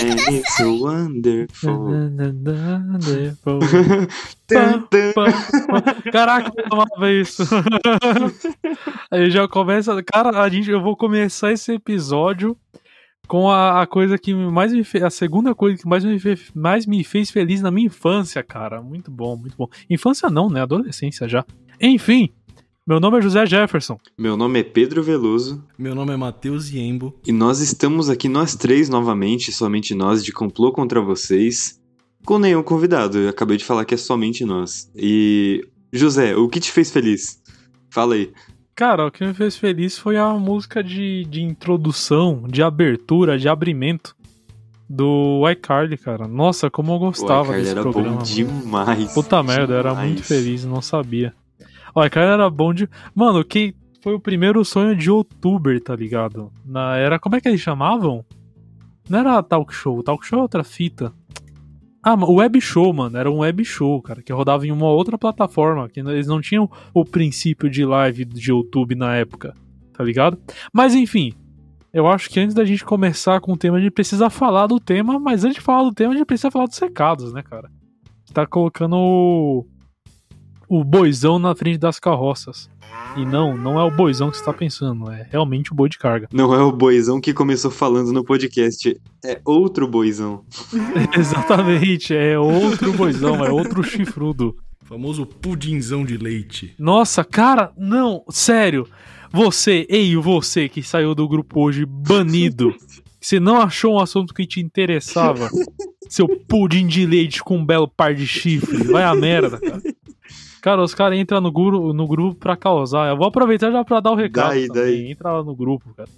And it's so wonderful. Caraca, eu amava isso. Aí já começa. Cara, a gente, eu vou começar esse episódio com a, a coisa que mais me fez. A segunda coisa que mais me, fez, mais me fez feliz na minha infância, cara. Muito bom, muito bom. Infância não, né? Adolescência já. Enfim. Meu nome é José Jefferson. Meu nome é Pedro Veloso. Meu nome é Matheus Iembo. E nós estamos aqui, nós três, novamente, somente nós, de Complô contra vocês, com nenhum convidado. Eu acabei de falar que é somente nós. E. José, o que te fez feliz? Fala aí. Cara, o que me fez feliz foi a música de, de introdução, de abertura, de abrimento do iCarly, cara. Nossa, como eu gostava o desse era programa. bom demais. Puta merda, eu era demais. muito feliz, não sabia. O iCarly era bom de. Mano, que foi o primeiro sonho de youtuber, tá ligado? Na era. Como é que eles chamavam? Não era talk show, talk show é outra fita. Ah, o web show, mano, era um web show, cara, que rodava em uma outra plataforma, que eles não tinham o princípio de live de YouTube na época, tá ligado? Mas enfim, eu acho que antes da gente começar com o tema, a gente precisa falar do tema, mas antes de falar do tema, a gente precisa falar dos recados, né, cara? Tá colocando o, boizão na frente das carroças. E não, não é o boizão que você tá pensando, é realmente o boi de carga. Não é o boizão que começou falando no podcast, é outro boizão. Exatamente, é outro boizão, é outro chifrudo. Famoso pudinzão de leite. Nossa, cara, não, sério. Você, ei, você que saiu do grupo hoje banido. Você não achou um assunto que te interessava? Seu pudim de leite com um belo par de chifre. Vai a merda, cara. Cara, os caras entram no, gru no grupo pra causar. Eu vou aproveitar já pra dar o recado. Daí, também. daí. Entra lá no grupo, cara.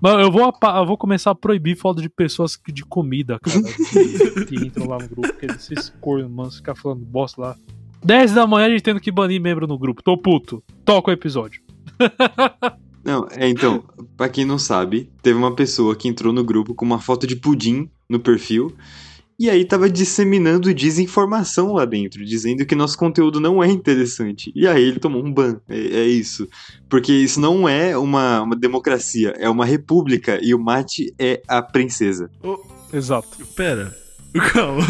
Mas eu vou, eu vou começar a proibir foto de pessoas de comida, cara. Que, que entram lá no grupo. Porque esses cornos, mano, ficar falando bosta lá. 10 da manhã a gente tendo que banir membro no grupo. Tô puto. Toca o episódio. Não, é então, pra quem não sabe, teve uma pessoa que entrou no grupo com uma foto de pudim no perfil. E aí tava disseminando desinformação lá dentro, dizendo que nosso conteúdo não é interessante. E aí ele tomou um ban. É, é isso. Porque isso não é uma, uma democracia, é uma república. E o Mate é a princesa. Exato. Pera. Calma.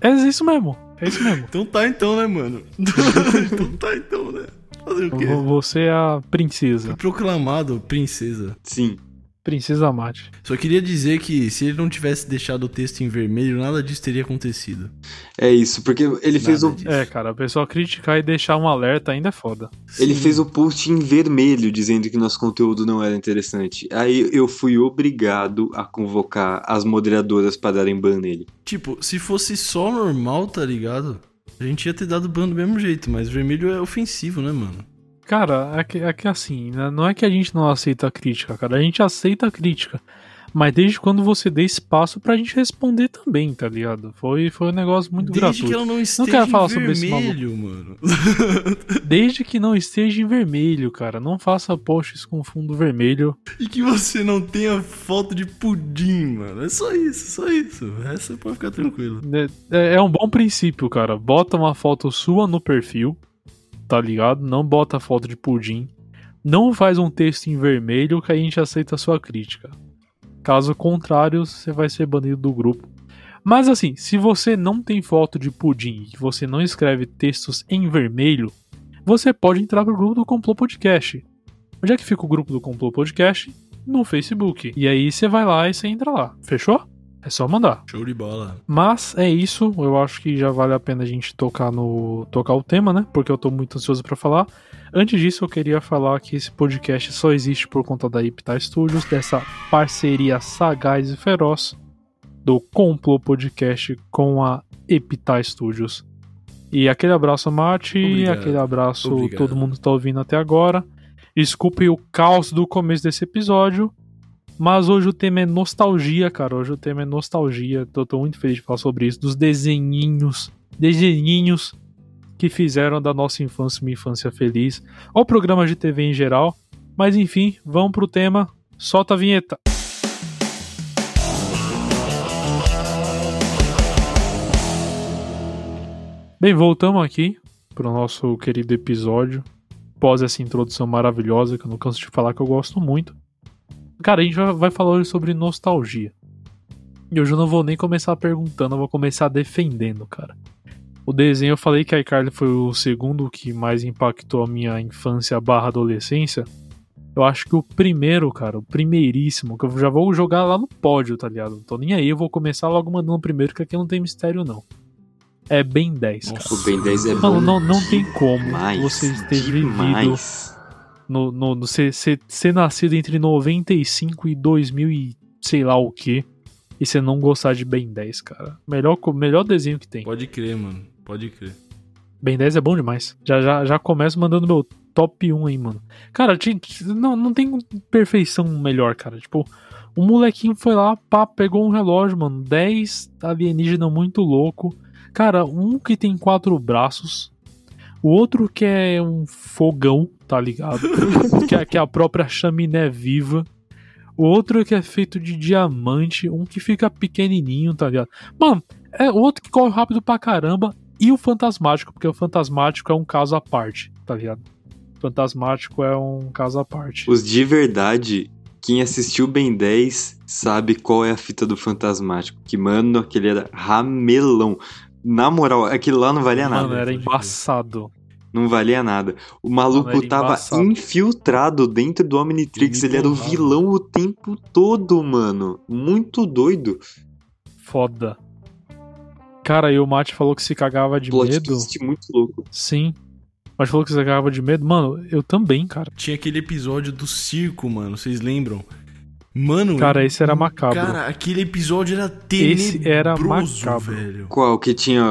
É isso mesmo. É isso mesmo. Então tá então, né, mano? então tá então, né? Fazer o quê? Vo- Você é a princesa. Foi proclamado princesa. Sim. Princesa Mate. Só queria dizer que se ele não tivesse deixado o texto em vermelho, nada disso teria acontecido. É isso, porque ele fez, Nada o, disso. É, cara, a pessoa criticar e deixar um alerta ainda é foda. ele Sim. fez o post em vermelho dizendo que nosso conteúdo não era interessante. Aí eu fui obrigado a convocar as moderadoras para darem ban nele. Tipo, se fosse só normal, tá ligado? A gente ia ter dado ban do mesmo jeito, mas vermelho é ofensivo, né, mano? Cara, é que, é que assim, né, não é que a gente não aceita a crítica, cara. A gente aceita a crítica. Mas desde quando você dê espaço pra gente responder também, tá ligado? Foi, foi um negócio muito Desde gratuito. que ela não esteja quero em falar sobre esse vermelho, mano. Desde que não esteja em vermelho, cara. Não faça posts com fundo vermelho. e que você não tenha foto de pudim, mano. É só isso, só isso. Essa pode ficar tranquilo. É, é um bom princípio, cara. Bota uma foto sua no perfil, tá ligado? Não bota foto de pudim. Não faz um texto em vermelho que a gente aceita a sua crítica. Caso contrário, você vai ser banido do grupo. Mas assim, se você não tem foto de pudim e você não escreve textos em vermelho, você pode entrar pro grupo do Complô Podcast. Onde é que fica o grupo do Complô Podcast? No Facebook. E aí você vai lá e você entra lá. Fechou? É só mandar. Show de bola. Mas é isso, eu acho que já vale a pena a gente tocar no tocar o tema, né? Porque eu tô muito ansioso pra falar. Antes disso, eu queria falar que esse podcast só existe por conta da Ipta Studios, dessa parceria sagaz e feroz do Complô Podcast com a Epita Studios. E aquele abraço, Mate, Obrigado. aquele abraço Obrigado. todo mundo que tá ouvindo até agora. Desculpe o caos do começo desse episódio, mas hoje o tema é nostalgia, cara. Hoje o tema é nostalgia. Tô, tô muito feliz de falar sobre isso. Dos desenhinhos. Desenhinhos que fizeram da nossa infância uma infância feliz. Ou programas de TV em geral. Mas enfim, vamos pro tema. Solta a vinheta. Bem, voltamos aqui pro nosso querido episódio. Após essa introdução maravilhosa, que eu não canso de falar que eu gosto muito. Cara, a gente vai- falar hoje sobre nostalgia. E hoje eu não vou nem começar perguntando, eu vou começar defendendo, cara. O desenho, eu falei que a iCarly foi o segundo que mais impactou a minha infância barra adolescência. Eu acho que o primeiro, cara, o primeiríssimo, que eu já vou jogar lá no pódio, tá ligado? Não tô nem aí, eu vou começar logo mandando o primeiro, que aqui não tem mistério, não. É Ben 10, cara. O Ben 10 é Mano, bom. não, não tem como demais, você ter vivido demais. No, no, no ser, ser, ser nascido entre 95 e 2000 e sei lá o que e você não gostar de Ben 10, cara. Melhor, melhor desenho que tem. Pode crer, mano. Pode crer. Ben 10 é bom demais. Já, já, já começo mandando meu top 1 aí, mano. Cara, não, não tem perfeição melhor, cara. Tipo, o molequinho foi lá, pá, pegou um relógio, mano. 10 alienígena muito louco. Cara, um que tem quatro braços. O outro que é um fogão, tá ligado? que, é, que é a própria chaminé viva. O outro que é feito de diamante. Um que fica pequenininho, tá ligado? Mano, é o outro que corre rápido pra caramba. E o fantasmático, porque o fantasmático é um caso à parte, tá ligado? O fantasmático é um caso à parte. Os de verdade, quem assistiu Ben 10 sabe qual é a fita do Fantasmático. Que, mano, aquele era ramelão. Na moral, aquele lá não valia Mano, nada. era pode crer. embaçado. Não valia nada. O maluco Mano, era tava embaçado. infiltrado dentro do Omnitrix. Ele Ele era o vilão o tempo todo, mano. Muito doido. Foda. Cara, e o Mate falou que se cagava de Plot medo. twist muito louco. Sim. Mas falou que se cagava de medo. Mano, eu também, cara. Tinha aquele episódio do circo, mano. Vocês lembram? Mano. Cara, esse era macabro. Cara, aquele episódio era tenebroso, Esse era macabro. velho. Qual? Que tinha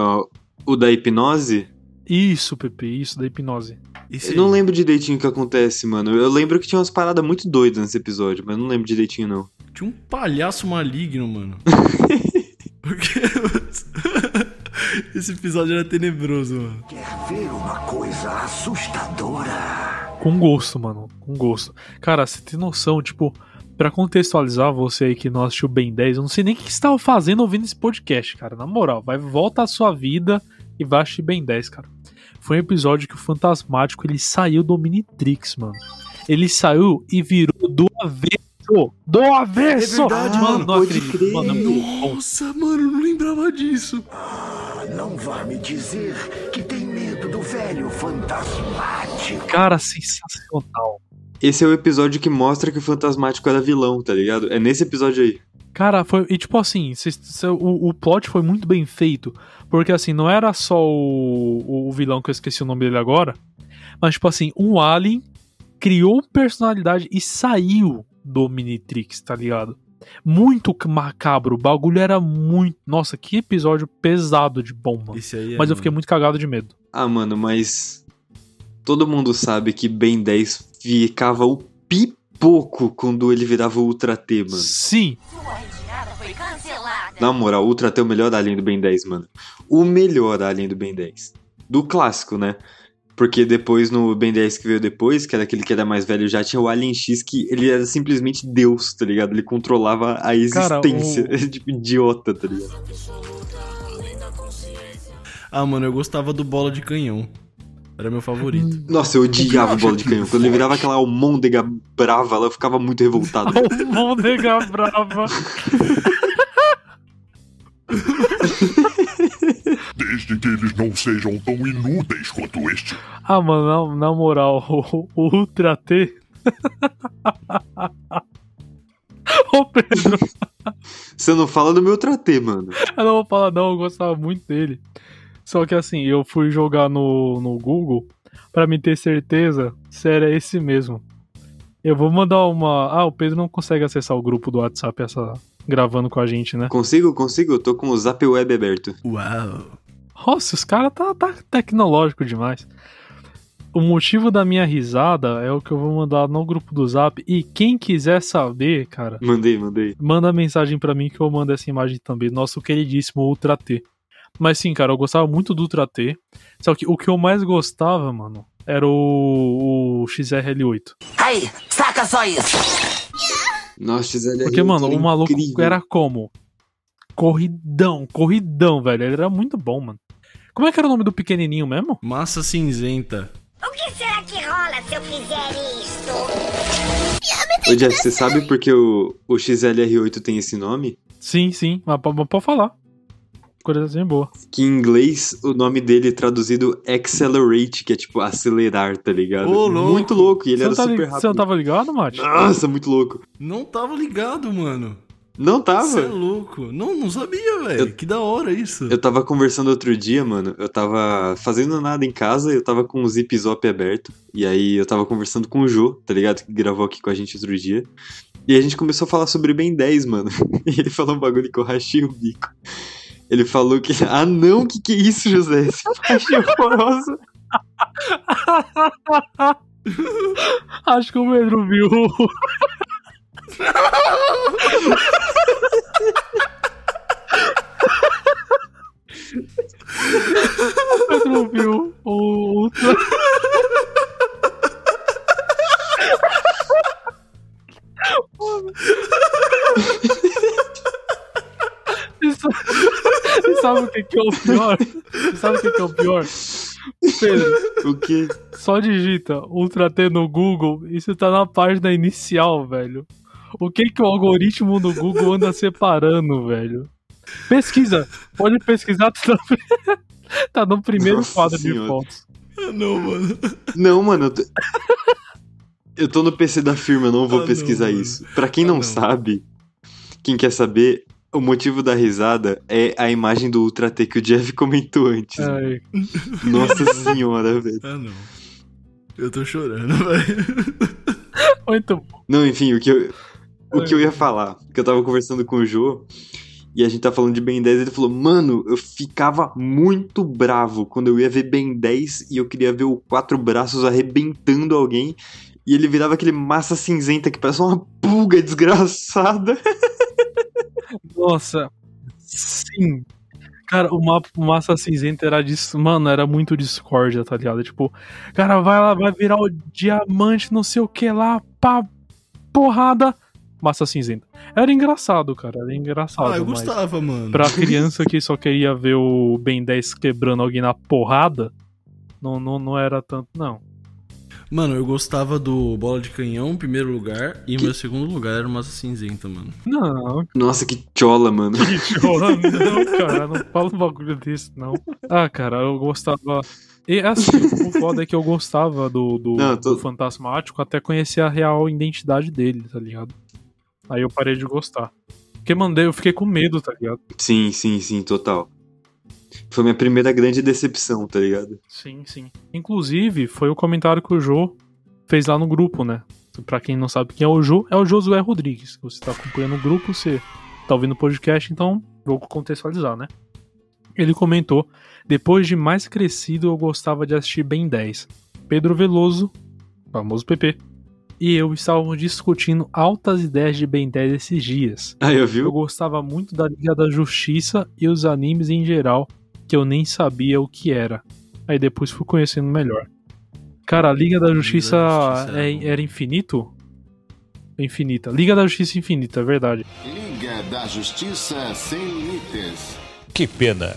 o da hipnose? Isso, Pepe, isso da hipnose. Esse Eu não aí. lembro direitinho o que acontece, mano. Eu lembro que tinha umas paradas muito doidas nesse episódio, mas eu não lembro direitinho, não. Tinha um palhaço maligno, mano. Porque- Esse episódio era tenebroso, mano. Quer ver uma coisa assustadora? Com gosto, mano. Com gosto. Cara, você tem noção, tipo, pra contextualizar você aí que não assistiu Ben 10, eu não sei nem o que você tava fazendo ouvindo esse podcast, cara. Na moral, vai, volta à sua vida e vai assistir Ben 10, cara. Foi um episódio que o Fantasmático ele saiu do Omnitrix, mano. Ele saiu e virou do avesso. Do avesso! É verdade, mano. mano. Não acredito. crer. Mano, é. Nossa, mano, eu não lembrava disso. Não vá me dizer que tem medo do velho fantasmático. Cara, sensacional. Esse é o episódio que mostra que o Fantasmático era vilão, tá ligado? É nesse episódio aí. Cara, foi. E tipo assim, cês- cê- o, o plot foi muito bem feito. Porque assim, não era só o, o vilão que eu esqueci o nome dele agora. Mas, tipo assim, um alien criou personalidade e saiu do Omnitrix, tá ligado? Muito macabro. O bagulho era muito. Nossa, que episódio pesado de bom, mano. Esse aí é, Mas eu mano. fiquei muito cagado de medo. Ah, mano, mas. Todo mundo sabe que Ben 10 ficava o pipoco quando ele virava o Ultra T, mano. Sim. Na moral, o Ultra T é o melhor alien do Ben 10, mano. O melhor alien do Ben 10. Do clássico, né? Porque depois, no Ben 10 que veio depois, que era aquele que era mais velho, já tinha o Alien X, que ele era simplesmente Deus, tá ligado? Ele controlava a Cara, existência. o- tipo, idiota, tá ligado? Ah, mano, eu gostava do bola de canhão. Era meu favorito. Nossa, eu odiava o bola de canhão. Quando ele virava aquela almôndega brava, ela ficava muito revoltada. Almôndega brava. Desde que eles não sejam tão inúteis quanto este. Ah, mano, na, na moral, o, o Ultra T. Ô Pedro, Você não fala do meu Ultra T, mano. eu não vou falar não, eu gostava muito dele. Só que assim, eu fui jogar no, no Google pra me ter certeza se era esse mesmo. Eu vou mandar uma. Ah, o Pedro não consegue acessar o grupo do WhatsApp essa gravando com a gente, né? Consigo, consigo. Eu tô com o Zap Web aberto. Uau. Nossa, os caras tá, tá tecnológico demais. O motivo da minha risada é o que eu vou mandar no grupo do Zap. E quem quiser saber, cara, Mandei, mandei. manda mensagem pra mim que eu mando essa imagem também. Nosso queridíssimo Ultra T. Mas sim, cara, eu gostava muito do Ultra T. Só que o que eu mais gostava, mano, era o, o XRL8. Aí, saca só isso. Nossa, XLR Porque, mano, era o maluco incrível. era como? Corridão, corridão, velho. Ele era muito bom, mano. Como é que era o nome do pequenininho mesmo? Massa cinzenta. O que será que rola se eu fizer isto? Ô, Jeff, você sabe por que o, o XLR8 tem esse nome? Sim, sim, mas pode falar. Curiosidade boa. Que em inglês o nome dele é traduzido Accelerate, que é tipo acelerar, tá ligado? Ô, louco. Muito louco, e ele Você era não, tá super li- rápido. você não tava ligado, Mate? Nossa, muito louco. Não tava ligado, mano. Não tava? Você é louco. Não, não sabia, velho. Que da hora isso. Eu tava conversando outro dia, mano. Eu tava fazendo nada em casa, eu tava com o Zip Zop aberto. E aí eu tava conversando com o Jô, tá ligado? Que gravou aqui com a gente outro dia. E a gente começou a falar sobre Ben 10, mano. E ele falou um bagulho que eu rachei o bico. Ele falou que. Ah, não, que que é isso, José? Essa faixa é horrorosa. Acho que o Pedro viu. o Pedro viu o Ultra. E sabe o que, que é o pior? E sabe o que, que é o pior? Pedro, O quê? só digita Ultra T no Google e você tá na página inicial, velho. O que que o algoritmo do Google anda separando, velho? Pesquisa. Pode pesquisar, tá no, tá no primeiro Nossa quadro de Senhora. fotos. Ah, não, mano. Não, mano. Eu tô... eu tô no PC da firma, eu não vou Ah, não, pesquisar mano. isso. Pra quem Ah, não, não. sabe, quem quer saber, o motivo da risada é a imagem do Ultra T que o Jeff comentou antes. Ai, Nossa senhora, velho. Ah, não. Eu tô chorando, velho. muito bom. Não, enfim, o que eu, o que eu ia falar, que eu tava conversando com o Jô, e a gente tá falando de Ben 10, ele falou, mano, eu ficava muito bravo quando eu ia ver Ben 10 e eu queria ver o Quatro Braços arrebentando alguém, e ele virava aquele massa cinzenta que parece uma pulga desgraçada. Nossa, sim. Cara, o mapa Massa Cinzenta era disso. Mano, era muito discórdia, tá ligado? Tipo, cara, vai lá, vai virar o diamante, não sei o que lá, pá, porrada. Massa Cinzenta. Era engraçado, cara, era engraçado. Ah, eu gostava, mano. Pra criança que só queria ver o Ben 10 quebrando alguém na porrada, não, não, não era tanto, não. Mano, eu gostava do Bola de Canhão em primeiro lugar e meu segundo lugar era o Massa Cinzenta, mano. Não, Nossa, que chola, mano. que chola, não, cara, não fala um bagulho desse, não. Ah, cara, eu gostava. E assim, o foda é que eu gostava do, do, Não, tô- do Fantasmático até conhecer a real identidade dele, tá ligado? Aí eu parei de gostar. Porque mandei, eu fiquei com medo, tá ligado? Sim, sim, sim, total. Foi minha primeira grande decepção, tá ligado? Sim, sim. Inclusive, foi o comentário que o Jô fez lá no grupo, né? Pra quem não sabe quem é o Jô, é o Josué Rodrigues. Você tá acompanhando o grupo, você tá ouvindo o podcast, então vou contextualizar, né? Ele comentou: Depois de mais crescido, eu gostava de assistir Ben 10. Pedro Veloso, famoso PP, e eu estávamos discutindo altas ideias de Ben 10 esses dias. Aí, eu Eu viu? gostava muito da Liga da Justiça e os animes em geral, que eu nem sabia o que era. Aí depois fui conhecendo melhor. Cara, a Liga da Justiça, Justiça é- era bom. era infinito? Infinita. Liga da Justiça infinita, é verdade. Liga da Justiça Sem Limites. Que pena.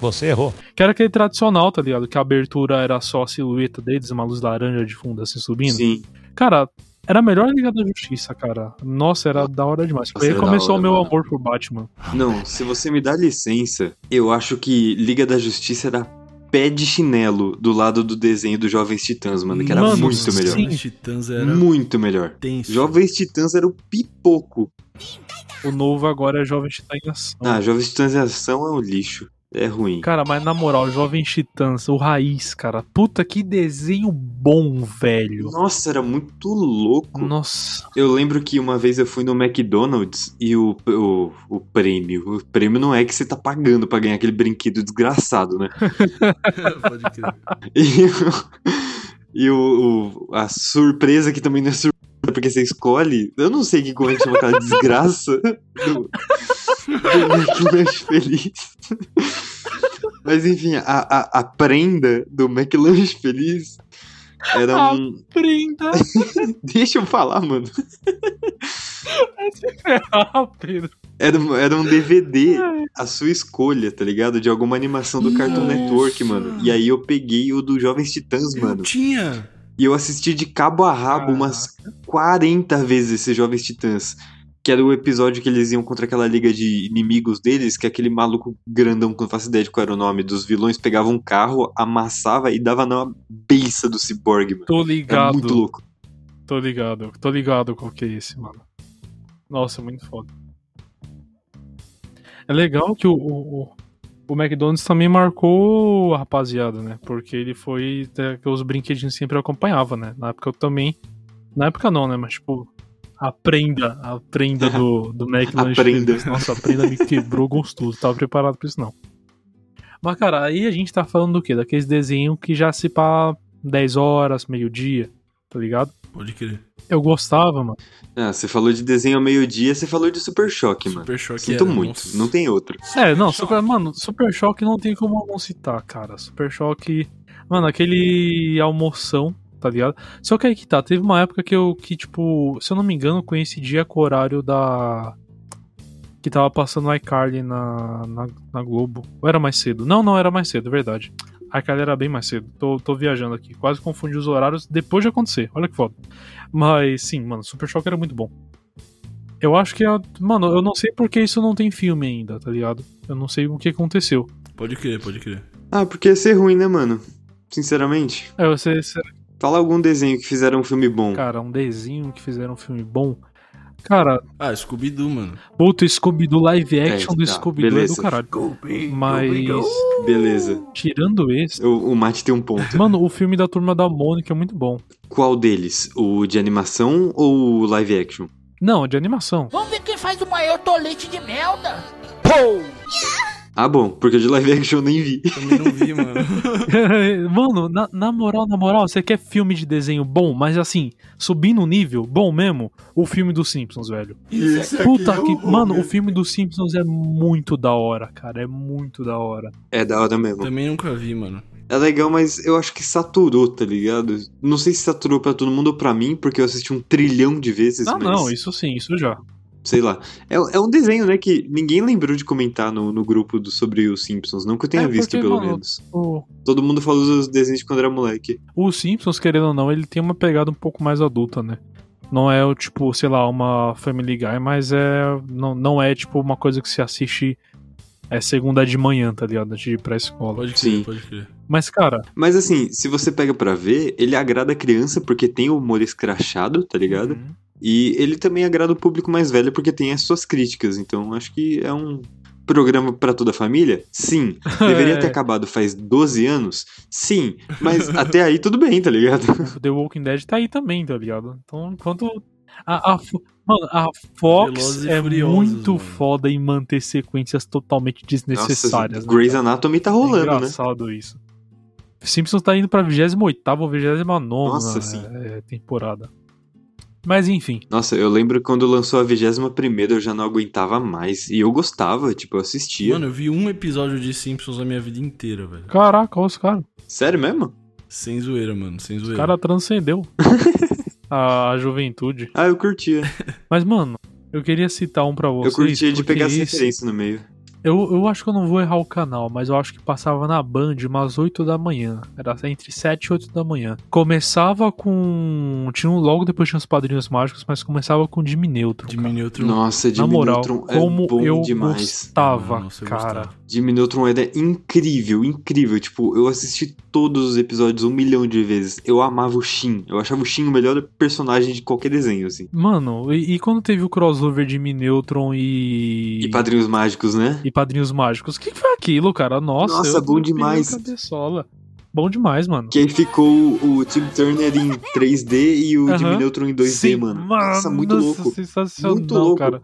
Você errou. Que era aquele tradicional, tá ligado? Que a abertura era só a silhueta deles, uma luz laranja de fundo assim subindo. Sim. Cara, era a melhor Liga da Justiça, cara. Nossa, era da hora demais. Nossa, Aí começou hora, o meu mano. amor por Batman. Não, se você me dá licença, eu acho que Liga da Justiça era pé de chinelo do lado do desenho dos Jovens Titãs, mano, que era Mano, muito melhor. sim. Os Titãs era Muito melhor. tenso. Jovens Titãs era o pipoco. O novo agora é Jovem Titã em Ação. Ah, Jovens Titãs em ação é um lixo. É ruim. Cara, mas na moral, Jovem Titãs, o Raiz, cara. Puta que desenho bom, velho. Nossa, era muito louco. Nossa. Eu lembro que uma vez eu fui no McDonald's e o, o, o prêmio. O prêmio não é que você tá pagando pra ganhar aquele brinquedo desgraçado, né? Pode crer. E, o- e o, o- a surpresa que também não é surpresa, porque você escolhe. Eu não sei que como é que chama aquela desgraça do, do McLanche Feliz. Mas enfim, a, a, a prenda do McLanche Feliz era Ah. um. Prenda. Deixa eu falar, mano. Ah, Pedro. Era, um- era um DVD, a sua escolha, tá ligado? De alguma animação do Cartoon Nossa. Network, mano. E aí eu peguei o do Jovens Titãs, Eu mano. tinha. E eu assisti de cabo a rabo umas 40 vezes esses Jovens Titãs. Que era o episódio que eles iam contra aquela liga de inimigos deles, que aquele maluco grandão, que não faço ideia de qual era o nome, dos vilões, pegava um carro, amassava e dava na beiça do cyborg, mano. Tô Era ligado. muito louco. Tô ligado. Tô ligado qual que é esse, mano. Nossa, muito foda. É legal que o, o, o- McDonald's também marcou a rapaziada, né? Porque ele foi. que os brinquedinhos sempre acompanhava, né? Na época eu também. Na época não, né? Mas tipo. A prenda, a prenda do, do McDonald's. A prenda. Nossa, a prenda me quebrou gostoso. Tava preparado pra isso, não. Mas, cara, aí a gente tá falando do quê? Daqueles desenhos que já se pá 10 horas, meio-dia, tá ligado? Pode crer. Eu gostava, mano. Ah, você falou de desenho ao meio-dia, você falou de Super Choque, mano. Super Choque Sinto era, muito, nossa. não tem outro. É, não, super, mano, Super Choque não tem como não citar, cara. Super Choque. Mano, aquele almoção, tá ligado? Só que aí que tá, teve uma época que eu, que, tipo, se eu não me engano, coincidia com o horário da. Que tava passando o iCarly na, na, na Globo. Ou era mais cedo? Não, não, era mais cedo, é verdade. iCarly era bem mais cedo. Tô, tô viajando aqui. Quase confundi os horários depois de acontecer. Olha que foda. Mas sim, mano, Super Choque era muito bom. Eu acho que. a- Mano, eu não sei porque isso não tem filme ainda, tá ligado? Eu não sei o que aconteceu. Pode crer, pode crer. Ah, porque ia ser ruim, né, mano? Sinceramente. É, você- Fala algum desenho que fizeram um filme bom. Cara, um desenho que fizeram um filme bom. Cara, Ah, Scooby-Doo, mano. puto, Scooby-Doo live action É, do tá, Scooby-Doo é do caralho. Mas. Beleza. Tirando esse. O, o Mate tem um ponto. Mano, o filme da turma da Mônica é muito bom. Qual deles? O de animação ou o live action? Não, é de animação. Vamos ver quem faz o maior tolete de merda. Ah, bom, porque de live action eu nem vi. Também não vi, mano. Mano, na, na moral, na moral, você quer filme de desenho bom, mas assim, subindo o nível, bom mesmo, o filme dos Simpsons, velho. Puta que. Mano, o filme dos Simpsons é muito da hora, cara. É muito da hora. É da hora mesmo. Também nunca vi, mano. É legal, mas eu acho que saturou, tá ligado? Não sei se saturou pra todo mundo ou pra mim, porque eu assisti um trilhão de vezes, Ah, mas... não, isso sim, isso já. Sei lá. É, é um desenho, né, que ninguém lembrou de comentar no, no grupo do, sobre os Simpsons. Não que eu tenha É, visto, porque, pelo mano, menos. O, Todo mundo falou dos desenhos de quando era moleque. o Simpsons, querendo ou não, ele tem uma pegada um pouco mais adulta, né? Não é o tipo, sei lá, uma Family Guy, mas é. Não, não é tipo uma coisa que se assiste é segunda de manhã, tá ligado? De ir pra escola. Pode crer, Sim. pode crer. Mas, cara, Mas assim, se você pega pra ver, ele agrada a criança porque tem o humor escrachado, tá ligado? uhum. E ele também agrada o público mais velho porque tem as suas críticas. Então acho que é um programa pra toda a família? Sim. Deveria ter É. acabado faz 12 anos? Sim. Mas até aí tudo bem, tá ligado? The Walking Dead tá aí também, tá ligado? Então, enquanto. A, a, mano, a Fox é Furiosos, muito mano. foda em manter sequências totalmente desnecessárias. Nossa, Grey's né, cara? Anatomy tá É rolando, né? engraçado isso. Simpsons tá indo pra 28 ou 29 Nossa, sim. é, temporada. Mas enfim. Nossa, eu lembro quando lançou a 21 primeira, eu já não aguentava mais. E eu gostava, tipo, eu assistia. Mano, eu vi um episódio de Simpsons na minha vida inteira, velho. Caraca, olha os caras. Sério mesmo? Sem zoeira, mano. Sem O zoeira. cara transcendeu a, a juventude. Ah, eu curtia. Mas, mano, eu queria citar um pra Eu vocês. curtia de pegar esse- referências no meio. Eu, eu acho que eu não vou errar o canal, mas eu acho que passava na Band umas 8 da manhã. Era entre 7 e 8 da manhã. Começava com. Tinha um, logo depois tinha os Padrinhos Mágicos, mas começava com Jimmy Neutron. Jimmy Neutron. Nossa, Na Jimmy moral, Neutron é como bom eu demais. gostava, Nossa, eu cara. gostava. Jimmy Neutron era incrível, incrível. Tipo, eu assisti todos os episódios um milhão de vezes. Eu amava o Shin. Eu achava o Shin o melhor personagem de qualquer desenho, assim. Mano, e, e quando teve o crossover de Jimmy Neutron e. E Padrinhos Mágicos, né? e Padrinhos Mágicos? O que, foi aquilo, cara? Nossa, Nossa, bom demais. cabeçola. Bom demais, mano. Que aí ficou o Tim Turner em 3D e o Aham. Jimmy Neutron em 2D, Sim, mano. Nossa, muito nossa, louco. Sensacional, Muito louco. cara.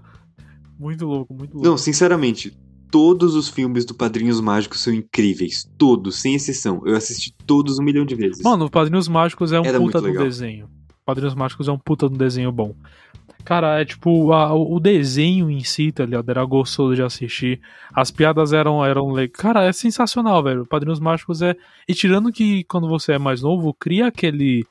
Muito louco, muito louco. Não, sinceramente, todos os filmes do Padrinhos Mágicos são incríveis. Todos, sem exceção. Eu assisti todos um milhão de vezes. Mano, o Padrinhos Mágicos é um Era puta do desenho. Padrinhos Mágicos é um puta do desenho bom. Cara, é tipo, a- o desenho em si, tá ligado? Era gostoso de assistir. As piadas eram, eram legais. Cara, é sensacional, velho. Padrinhos Mágicos é. E tirando que quando você é mais novo, cria aquele.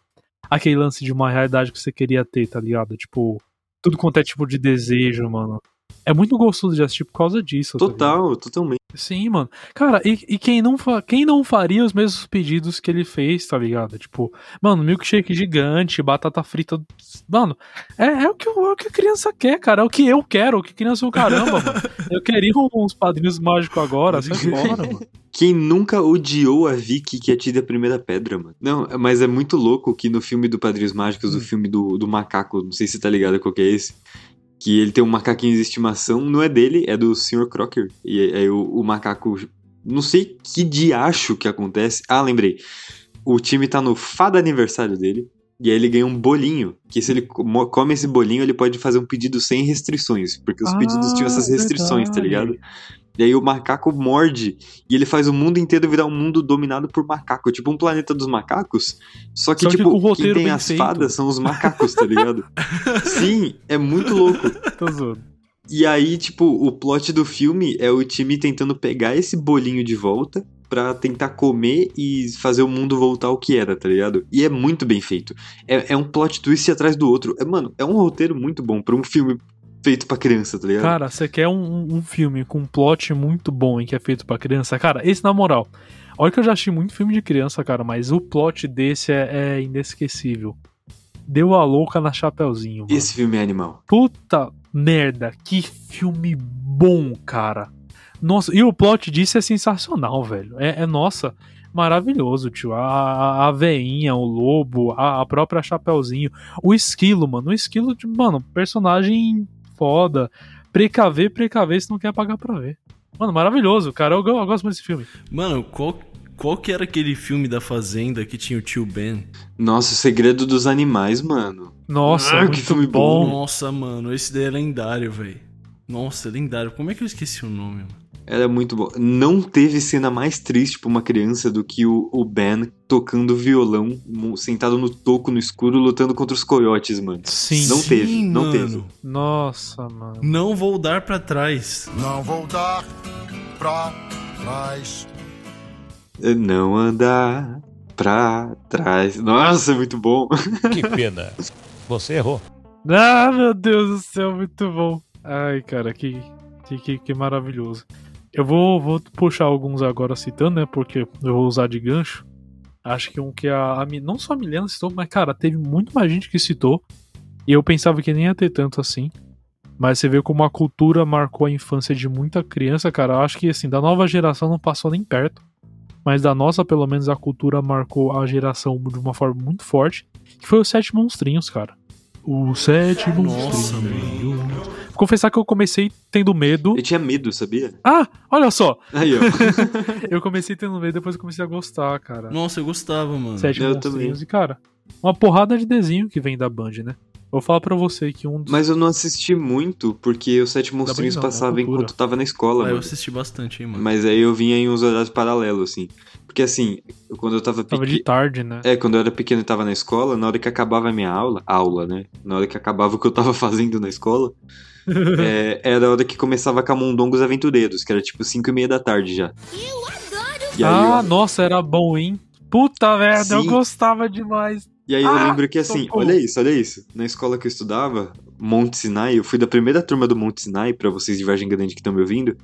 aquele lance de uma realidade que você queria ter, tá ligado? Tipo, tudo quanto é tipo de desejo, mano. É muito gostoso de assistir por causa disso. tá? Total, totalmente. Sim, mano. Cara, e, e quem, não fa- quem não faria os mesmos pedidos que ele fez, tá ligado? Tipo, mano, milkshake gigante, batata frita. Mano, é, é, o que, é o que a criança quer, cara. É o que eu quero, o que criança é o caramba, mano. Eu queria uns padrinhos mágicos agora, sai fora, mano. Quem nunca odiou a Vicky que atira a primeira pedra, mano? Não, mas é muito louco que no filme do Padrinhos Mágicos, Hum. o filme do, do macaco, não sei se você tá ligado qual que é esse, que ele tem um macaquinho de estimação, não é dele, é do Sr. Crocker. E aí o, o macaco, não sei que diacho que acontece. Ah, lembrei. O time tá no fada aniversário dele. E aí ele ganha um bolinho, que se ele co- come esse bolinho, ele pode fazer um pedido sem restrições, porque os Ah, pedidos tinham essas restrições, tá verdade. ligado? E aí o macaco morde e ele faz o mundo inteiro virar um mundo dominado por macaco, tipo um planeta dos macacos. Só que, Só que tipo, quem tem as feito. fadas são os macacos, tá ligado? Sim, é muito louco. Tô zoando. E aí, tipo, o plot do filme é o time tentando pegar esse bolinho de volta pra tentar comer e fazer o mundo voltar ao que era, tá ligado? E é muito bem feito. É, é um plot twist atrás do outro. É, mano, é um roteiro muito bom pra um filme feito pra criança, tá ligado? Cara, você quer um, um- filme com um plot muito bom e que é feito pra criança? Cara, esse na moral. Olha que eu já assisti muito filme de criança, cara, mas o plot desse é, é inesquecível. Deu a louca na Chapeuzinho, mano. Esse filme é animal. Puta merda, que filme bom, cara. Nossa, e o plot disso é sensacional, velho. É, é, nossa, maravilhoso, tio. A, a, a veinha, o lobo, a, a própria Chapeuzinho, o esquilo, mano. O esquilo, tipo, mano, personagem foda. Precaver, precaver se não quer pagar pra ver. Mano, maravilhoso, cara. Eu, eu gosto muito desse filme. Mano, qual, qual que era aquele filme da Fazenda que tinha o tio Ben? Nossa, o segredo dos animais, mano. Nossa, Ah, que filme bom. bom. Nossa, mano, esse daí é lendário, velho. Nossa, é lendário. Como é que eu esqueci o nome, mano? Era muito bom. Não teve cena mais triste pra uma criança do que o, o Ben tocando violão, sentado no toco no escuro, lutando contra os coiotes, mano. Sim. Não teve, não mano. teve. Nossa, mano. Não vou dar pra trás. Não vou dar pra trás. Não andar pra trás. Nossa, é muito bom. Que pena. Você errou. Ah, meu Deus do céu, muito bom. Ai, cara, que, que, que, maravilhoso. Eu vou, vou puxar alguns agora citando, né? Porque eu vou usar de gancho. Acho que um que a, a não só a Milena citou, mas, cara, teve muito mais gente que citou. E eu pensava que nem ia ter tanto assim. Mas você vê como a cultura marcou a infância de muita criança, cara. Eu acho que, assim, da nova geração não passou nem perto. Mas da nossa, pelo menos, a cultura marcou a geração de uma forma muito forte. Que foi os Sete Monstrinhos, cara. Os Sete Nossa. Confessar que eu comecei tendo medo. Eu tinha medo, sabia? Ah, olha só. Aí, ó. Eu comecei tendo medo, depois eu comecei a gostar, cara. Nossa, eu gostava, mano. Sete Eu Monstrinhos. E, cara, uma porrada de desenho que vem da Band, né? Vou falar pra você que um dos. Mas eu não assisti muito, porque os Sete Monstrinhos não, é passava cultura. enquanto eu tava na escola, Ah, eu mano. assisti bastante, hein, mano. Mas aí eu vinha em uns horários paralelos, assim. Porque assim, eu- quando eu tava Tava de pequeno. tarde, né? É, quando eu era pequeno e tava na escola, na hora que acabava a minha aula, aula, né? Na hora que acabava o que eu tava fazendo na escola, é, era a hora que começava Camundongos Aventureiros, que era tipo 5 e meia da tarde já. E aí, ah, eu, nossa, era bom, hein? Puta merda, eu Sim. gostava demais. e aí eu Ah, lembro que assim, olha isso, olha isso. Na escola que eu estudava, Monte Sinai, eu fui da primeira turma do Monte Sinai, pra vocês de Vargem Grande que estão me ouvindo.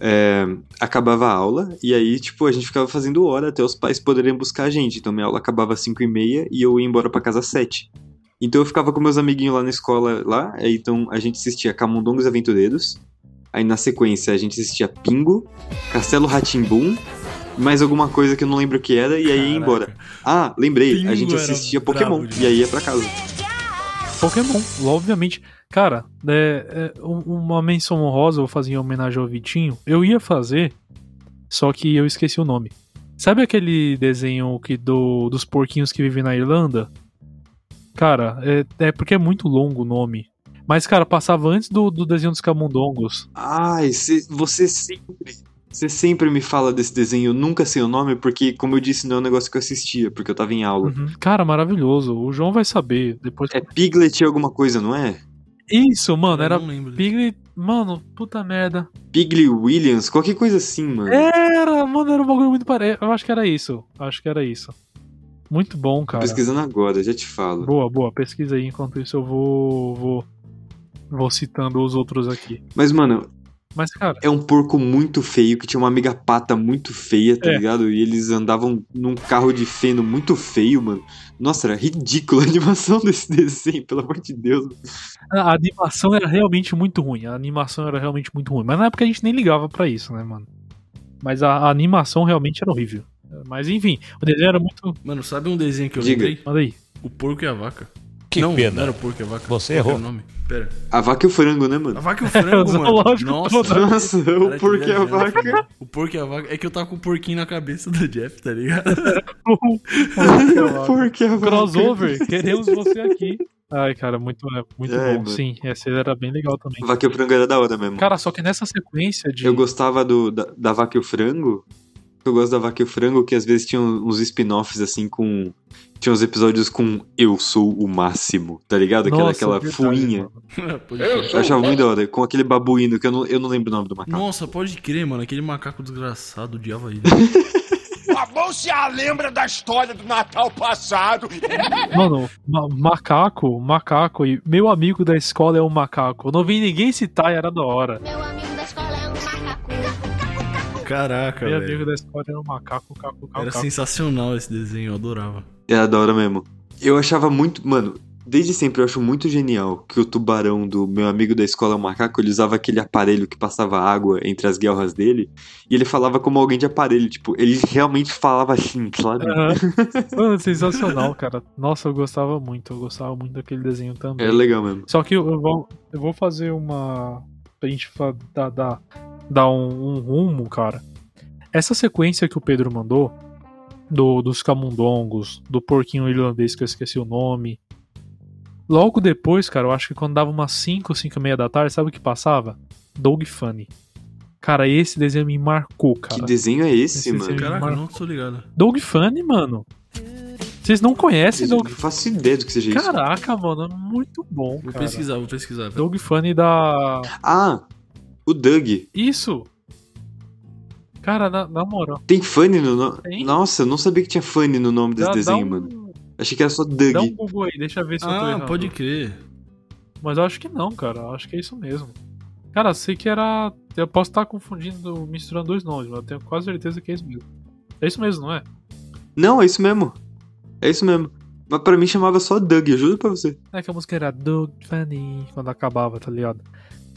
É, acabava a aula, e aí, tipo, a gente ficava fazendo hora até os pais poderem buscar a gente. Então minha aula acabava às 5 e meia e eu ia embora pra casa às 7. Então eu ficava com meus amiguinhos lá na escola, lá, aí, então a gente assistia Camundongos Aventureiros, aí na sequência a gente assistia Pingo, Castelo Ratimbum, mais alguma coisa que eu não lembro o que era, e aí ia embora. Ah, lembrei, a Pingo gente era assistia Pokémon, e aí ia pra casa. Pokémon, obviamente. Cara, é, é, um- uma menção honrosa vou fazer em homenagem ao Vitinho. Eu ia fazer, só que eu esqueci o nome. Sabe aquele desenho que do, dos porquinhos que vivem na Irlanda? Cara, é, é porque é muito longo o nome. Mas, cara, passava antes do, do desenho dos camundongos. Ai, cê- você sempre. Você sempre me fala desse desenho, eu nunca sei o nome, porque, como eu disse, não é um negócio que eu assistia, porque eu tava em aula. Uhum. Cara, maravilhoso. O João vai saber. Depois. É Piglet alguma coisa, não é? Isso, mano, Eu era. Piglet. Mano, puta merda. Piglet Williams, qualquer coisa assim, mano. Era, mano, era um bagulho muito parecido. Eu acho que era isso. Acho que era isso. Muito bom, Tô cara. pesquisando agora, já te falo. Boa, boa. Pesquisa aí. Enquanto isso, eu vou. Vou, vou citando os outros aqui. Mas, mano, Mas, cara, É um porco muito feio, que tinha uma amiga pata muito feia, tá É. ligado? E eles andavam num carro de feno muito feio, mano. Nossa, era ridícula a animação desse desenho, pelo amor de Deus. a animação era realmente muito ruim. A animação era realmente muito ruim. Mas na época a gente nem ligava pra isso, né, mano? Mas a, a animação realmente era horrível. Mas enfim, o desenho era muito. Mano, sabe um desenho que eu Diga. lembrei? Manda aí. O porco e a vaca. Que não, pena. não era o porco a vaca. Você Qual que errou. o nome? Pera. A vaca e o frango, né, A mano? vaca e o frango, mano. Nossa. Nossa, o porco e a viajando, vaca. O porco e a vaca. É que eu tava com o porquinho na cabeça do Jeff, tá ligado? O porco e a vaca. Crossover, queremos você aqui. Ai, cara, muito, é, muito É, bom. mano. Sim, essa era bem legal também. A vaca e o frango era da hora mesmo. Cara, só que nessa sequência de. Eu gostava do, da, da vaca e o frango. Eu gosto da vaca e o frango, que às vezes tinha uns spin-offs assim com. Tinha uns episódios com Eu Sou o Máximo, tá ligado? Aquela, Nossa, aquela verdade, fuinha. mano. Pode crer. Eu achava muito da hora, com aquele babuíno, que eu não, eu não lembro o nome do macaco. Nossa, pode crer, mano. Aquele macaco desgraçado odiava ele. Pavão se lembra da história do Natal passado. Mano, ma- macaco, macaco, e meu amigo da escola é um macaco. Eu não vi ninguém citar e era da hora. Meu amigo Caraca, Meu velho. amigo da escola era um macaco, caco, caco, Era caco. sensacional esse desenho, eu adorava. Era da hora mesmo. Eu achava muito. Mano, desde sempre eu acho muito genial que o tubarão do meu amigo da escola é um macaco, ele usava aquele aparelho que passava água entre as guelras dele. E ele falava como alguém de aparelho. Tipo, ele realmente falava assim, sabe? Aham. Mano, sensacional, cara. Nossa, eu gostava muito. Eu gostava muito daquele desenho também. Era legal mesmo. Só que eu vou, eu vou fazer uma. Pra gente dar, dar, dar um, um rumo, cara. Essa sequência que o Pedro mandou, do, dos camundongos, do porquinho irlandês que eu esqueci o nome. Logo depois, cara, eu acho que quando dava umas 5, 5 e meia da tarde, sabe o que passava? Dog Funny. Cara, esse desenho me marcou, cara. Que desenho é esse, Esse mano? Caraca, Mano. não tô ligado. Dog Funny, mano. Vocês não conhecem Eu Dog não faço ideia do que seja isso. Caraca, mano, é muito bom, Vou cara. pesquisar, vou pesquisar. Dog Funny da. Ah, o Doug. Isso! Cara, na, na moral. Tem Funny no nome. Nossa, eu não sabia que tinha Funny no nome desse Dá, dá desenho, um, mano. Achei que era só Doug. dá um Google aí, deixa eu ver se eu tô Ah, errado. pode crer. Mas eu acho que não, cara. Eu acho que é isso mesmo. Cara, sei que era. Eu posso estar confundindo, misturando dois nomes, mas eu tenho quase certeza que é isso mesmo. É isso mesmo, não é? Não, é isso mesmo. É isso mesmo. Mas pra mim chamava só Doug, eu juro pra você. É que a música era Dog Funny quando acabava, tá ligado?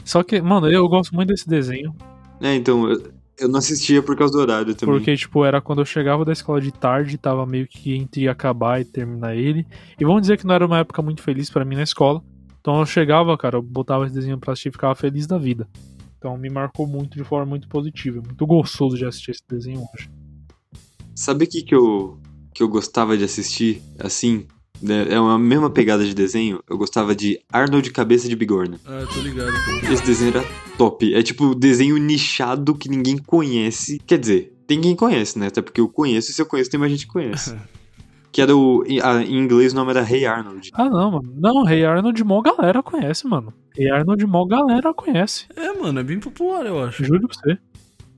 Só que, mano, eu gosto muito desse desenho. É, então, eu, não assistia por causa do horário também. Porque, tipo, era quando eu chegava da escola de tarde, tava meio que entre acabar e terminar ele. E vamos dizer que não era uma época muito feliz pra mim na escola. Então eu chegava, cara, eu botava esse desenho pra assistir e ficava feliz da vida. Então me marcou muito de forma muito positiva. É Muito gostoso de assistir esse desenho hoje. Sabe o que, que, eu, que eu gostava de assistir, assim? Né, É uma mesma pegada de desenho. Eu gostava de Arnold Cabeça de Bigorna. Ah, tô ligado. Esse desenho era top. É tipo desenho nichado que ninguém conhece. Quer dizer, tem quem conhece, né? Até porque eu conheço e se eu conheço tem mais gente que conhece. que era o. em- a- Em inglês o nome era Hey Arnold. Ah, não, mano. Não, Rei Arnold mó galera conhece, mano. Rei Arnold mó galera conhece. É, mano, é bem popular, eu acho. Juro pra você.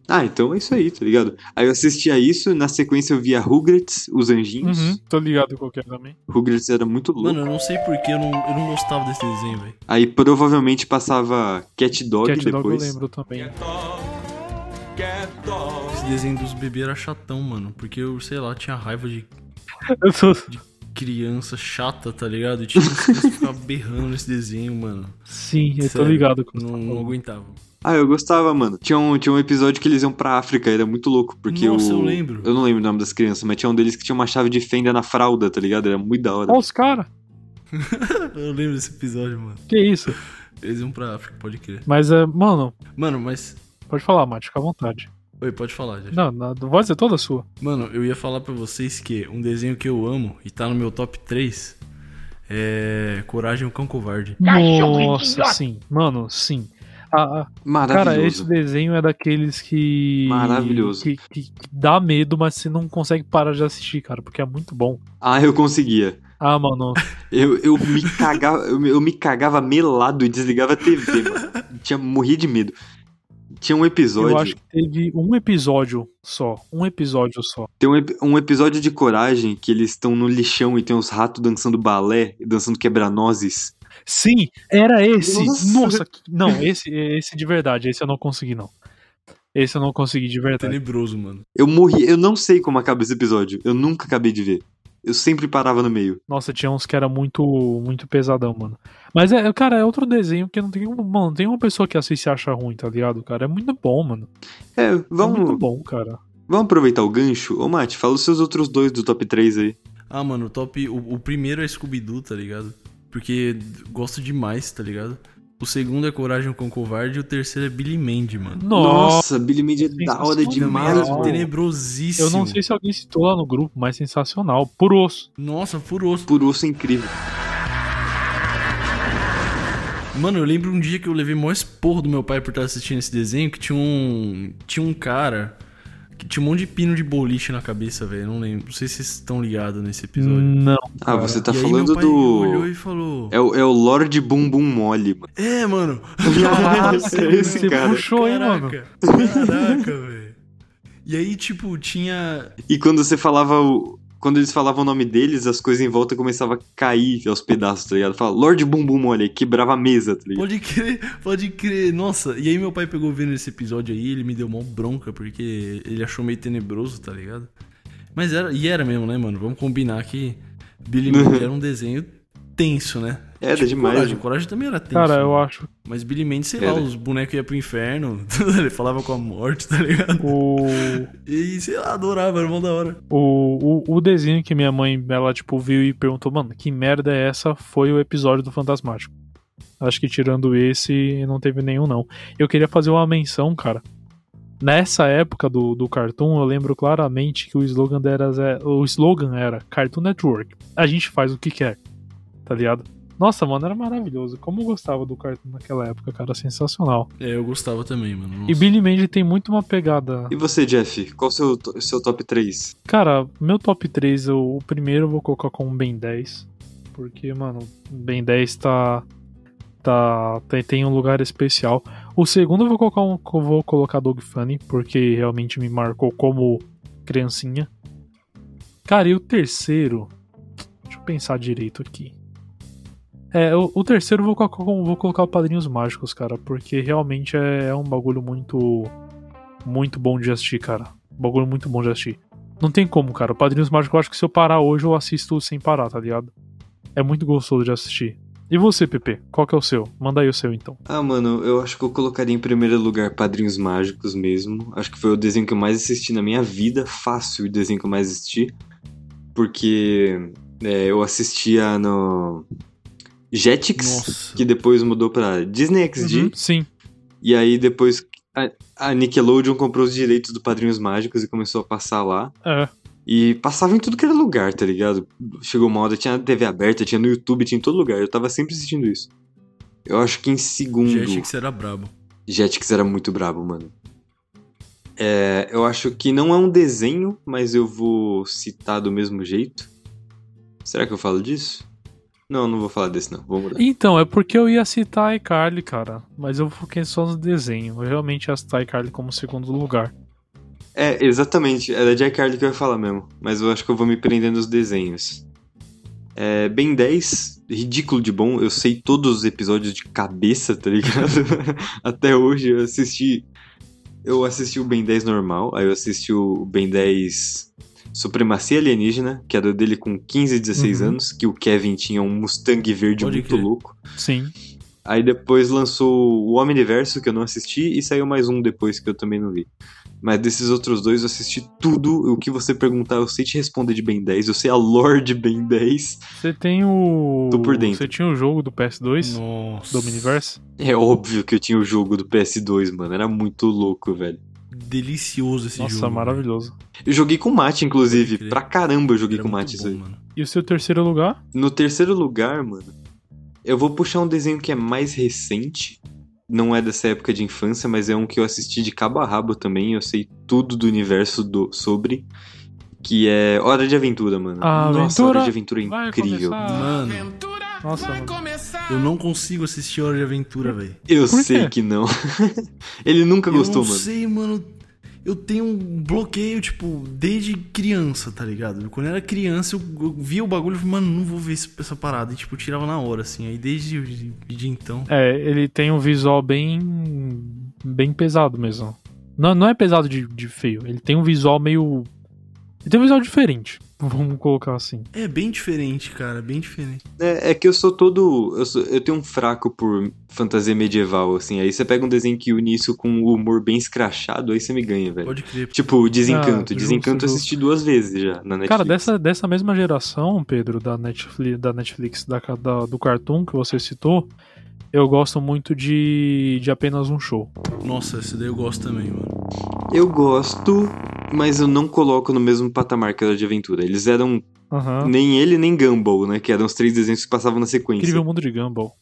Ah, então é isso aí, tá ligado? Aí eu assistia isso, na sequência eu via Rugrats, os anjinhos. Uhum, tô ligado com qualquer também. Rugrats era muito louco. Mano, eu não sei porquê, eu não, eu não gostava desse desenho, velho. Aí provavelmente passava Cat Dog Cat Dog eu depois. lembro também. Esse desenho dos bebês era chatão, mano. Porque eu, sei lá, tinha raiva de Eu tô... criança chata, tá ligado? E tinha que ficavam berrando nesse desenho, mano. Sim, eu tô Sério, ligado com Não, não aguentava. Ah, eu gostava, mano. Tinha um, tinha um episódio que eles iam pra África, era muito louco, porque Nossa, o... eu lembro. Eu não lembro o nome das crianças, mas tinha um deles que tinha uma chave de fenda na fralda, tá ligado? Era muito da hora. Olha os caras. Eu lembro desse episódio, mano. Que isso? Eles iam pra África, pode crer. Mas, é, mano, Mano, mas. pode falar, Mate, fica à vontade. Oi, pode falar, gente. Não, não, a voz é toda sua. Mano, eu ia falar pra vocês que um desenho que eu amo e tá no meu top 3 é Coragem o Cão Covarde. Nossa, sim. Mano, sim. Ah, Maravilhoso. cara, esse desenho é daqueles que. Maravilhoso. Que, que- que dá medo, mas você não consegue parar de assistir, cara, porque é muito bom. Ah, eu conseguia. Ah, mano. Eu, eu me cagava, eu, eu me cagava melado e desligava a TV, mano. Tinha morria de medo. Tinha um episódio, Eu acho que teve um episódio só. Um episódio só. tem um, um episódio de coragem que eles estão no lixão e tem os ratos dançando balé, dançando quebra-nozes. Sim, era esse. Nossa. Nossa, que- não, esse, esse de verdade. Esse eu não consegui, não. Esse eu não consegui de verdade. Tenebroso, mano. Eu morri, eu não sei como acaba esse episódio. Eu nunca acabei de ver. Eu sempre parava no meio. Nossa, tinha uns que era muito, muito pesadão, mano. Mas é, cara, é outro desenho que não tem um, mano, não tem uma pessoa que assiste e acha ruim, tá ligado, cara? É muito bom, mano. É, É muito vamos, bom, cara. vamos aproveitar o gancho. Ô, Mate, fala os seus outros dois do top 3 aí. Ah, mano, o top. O, o primeiro é Scooby-Doo, tá ligado? Porque gosto demais, tá ligado? O segundo é Coragem com Covarde e o terceiro é Billy Mandy, mano. Nossa, Billy Mandy é da hora demais, Também é mano. tenebrosíssimo. eu não sei se alguém citou lá no grupo, mas sensacional. Por osso. Nossa, furioso. Por osso é incrível. Mano, eu lembro um dia que eu levei maior esporro do meu pai por estar assistindo esse desenho, que tinha um. Tinha um cara tinha um monte de pino de boliche na cabeça, velho. Não lembro. Não sei se vocês estão ligados nesse episódio. Não. Ah, você tá E aí falando meu pai do. olhou e falou. É o, é o Lorde Bumbum Mole, mano. É, mano. Caraca, Esse você cara. puxou, hein, mano? Caraca, velho. E aí, tipo, tinha. E quando você falava o. Quando eles falavam o nome deles, as coisas em volta começavam a cair aos pedaços, tá ligado? Fala, Lorde Bumbum Mole, aí quebrava a mesa, tá ligado? Pode crer, pode crer. Nossa, e aí meu pai pegou vendo esse episódio aí, ele me deu mó bronca, porque ele achou meio tenebroso, tá ligado? Mas era, e era mesmo, né, mano? Vamos combinar que Billy Mandy era um desenho tenso, né? Era demais, Coragem. Coragem também era tenso. Cara, né? eu acho. Mas Billy Mandy, sei lá, Era. os bonecos iam pro inferno, ele falava com a morte, tá ligado? O, E sei lá, adorava, era mó da hora. o, o, o desenho que minha mãe, ela, tipo, viu e perguntou, mano, que merda é essa? Foi o episódio do Fantasmático. Acho que tirando esse, não teve nenhum, não. Eu queria fazer uma menção, cara. Nessa época do, do Cartoon, eu lembro claramente que o slogan era, o slogan era Cartoon Network. A gente faz o que quer, tá ligado? Nossa, mano, era maravilhoso. Como eu gostava do Cartoon naquela época, cara, sensacional. É, eu gostava também, mano. E Nossa. Billy Mandy tem muito uma pegada E você, Jeff? Qual o seu, seu top 3? Cara, meu top 3, eu, o primeiro eu vou colocar como Ben 10. Porque, mano, Ben 10 tá. tá tem, tem um lugar especial. O segundo eu vou colocar, um, eu vou colocar Dog Funny, porque realmente me marcou como criancinha. Cara, e o terceiro. Deixa eu pensar direito aqui. É, o, o terceiro vou colocar, vou colocar o Padrinhos Mágicos, cara, porque realmente é, é um bagulho muito. Muito bom de assistir, cara. Um bagulho muito bom de assistir. Não tem como, cara. O Padrinhos Mágicos, eu acho que se eu parar hoje, eu assisto sem parar, tá ligado? É muito gostoso de assistir. E você, Pepe? Qual que é o seu? Manda aí o seu, então. Ah, mano, eu acho que eu colocaria em primeiro lugar Padrinhos Mágicos mesmo. Acho que foi o desenho que eu mais assisti na minha vida. Fácil o desenho que eu mais assisti. Porque é, eu assistia no Jetix, Nossa. que depois mudou pra Disney XD. Uhum, Sim. E aí depois a, a Nickelodeon comprou os direitos do Padrinhos Mágicos e começou a passar lá. É. E passava em tudo que era lugar, tá ligado? Chegou uma hora, tinha na TV aberta, tinha no YouTube, tinha em todo lugar. Eu tava sempre assistindo isso. Eu acho que em segundo. Jetix era brabo. Jetix era muito brabo, mano. É, eu acho que não é um desenho, mas eu vou citar do mesmo jeito. Será que eu falo disso? Não, não vou falar desse não. Vou mudar. Então, é porque eu ia citar iCarly, cara. Mas eu foquei só no desenho. Eu realmente ia citar iCarly como segundo lugar. É, exatamente. Era de iCarly que eu ia falar mesmo. Mas eu acho que eu vou me prender nos desenhos. É, Ben 10, ridículo de bom. Eu sei todos os episódios de cabeça, tá ligado? Até hoje eu assisti. Eu assisti o Ben 10 normal, aí eu assisti o Ben 10 Supremacia Alienígena, que era dele com 15, 16 Uhum. anos, que o Kevin tinha um Mustang verde Pode muito crer. louco. Sim. Aí depois lançou o Omniverso, que eu não assisti, e saiu mais um depois que eu também não vi. Mas desses outros dois eu assisti tudo. O que você perguntar, eu sei te responder de Ben 10. Eu sei a lore de Ben 10. Você tem o. Tô por dentro. Você tinha o jogo do PS2? Nossa. Do Omniverse? É óbvio que eu tinha o jogo do PS2, mano. Era muito louco, velho. Delicioso esse Nossa, jogo. maravilhoso. Eu joguei com mate, inclusive. Pra caramba eu joguei Era com muito mate isso aí. mano. E o seu terceiro lugar? No terceiro lugar, mano, eu vou puxar um desenho que é mais recente. Não é dessa época de infância, mas é um que eu assisti de cabo a rabo também. Eu sei tudo do universo do, sobre. Que é Hora de Aventura, mano. A Nossa, Aventura Hora de Aventura é incrível. começar. Mano, Nossa, mano. eu não consigo assistir Hora de Aventura, velho. Eu Por sei quê? que não. Ele nunca Eu gostou, não mano. sei, mano. Eu tenho um bloqueio, tipo, desde criança, tá ligado? Quando eu era criança, eu, via o bagulho e falei, mano, não vou ver essa parada. E, tipo, tirava na hora, assim. Aí desde de, de então. É, ele tem um visual bem. bem pesado mesmo. Não, não é pesado de, de feio, ele tem um visual meio. Ele tem um visual diferente, vamos colocar assim. É bem diferente, cara, bem diferente. É, é que eu sou todo. Eu, sou- eu tenho um fraco por fantasia medieval, assim. Aí você pega um desenho que une isso com um humor bem escrachado, aí você me ganha, velho. Pode crer. Tipo, Desencanto. Ah, Desencanto eu assisti duas vezes já na Netflix. Cara, dessa, dessa mesma geração, Pedro, da Netflix, da, Netflix da, da- do Cartoon que você citou, eu gosto muito de, de apenas um show. Nossa, esse daí eu gosto também, mano. Eu gosto, mas eu não coloco no mesmo patamar que era de aventura. Eles eram Aham. nem ele nem Gumball, né? Que eram os três desenhos que passavam na sequência. Incrível Mundo de Gumball.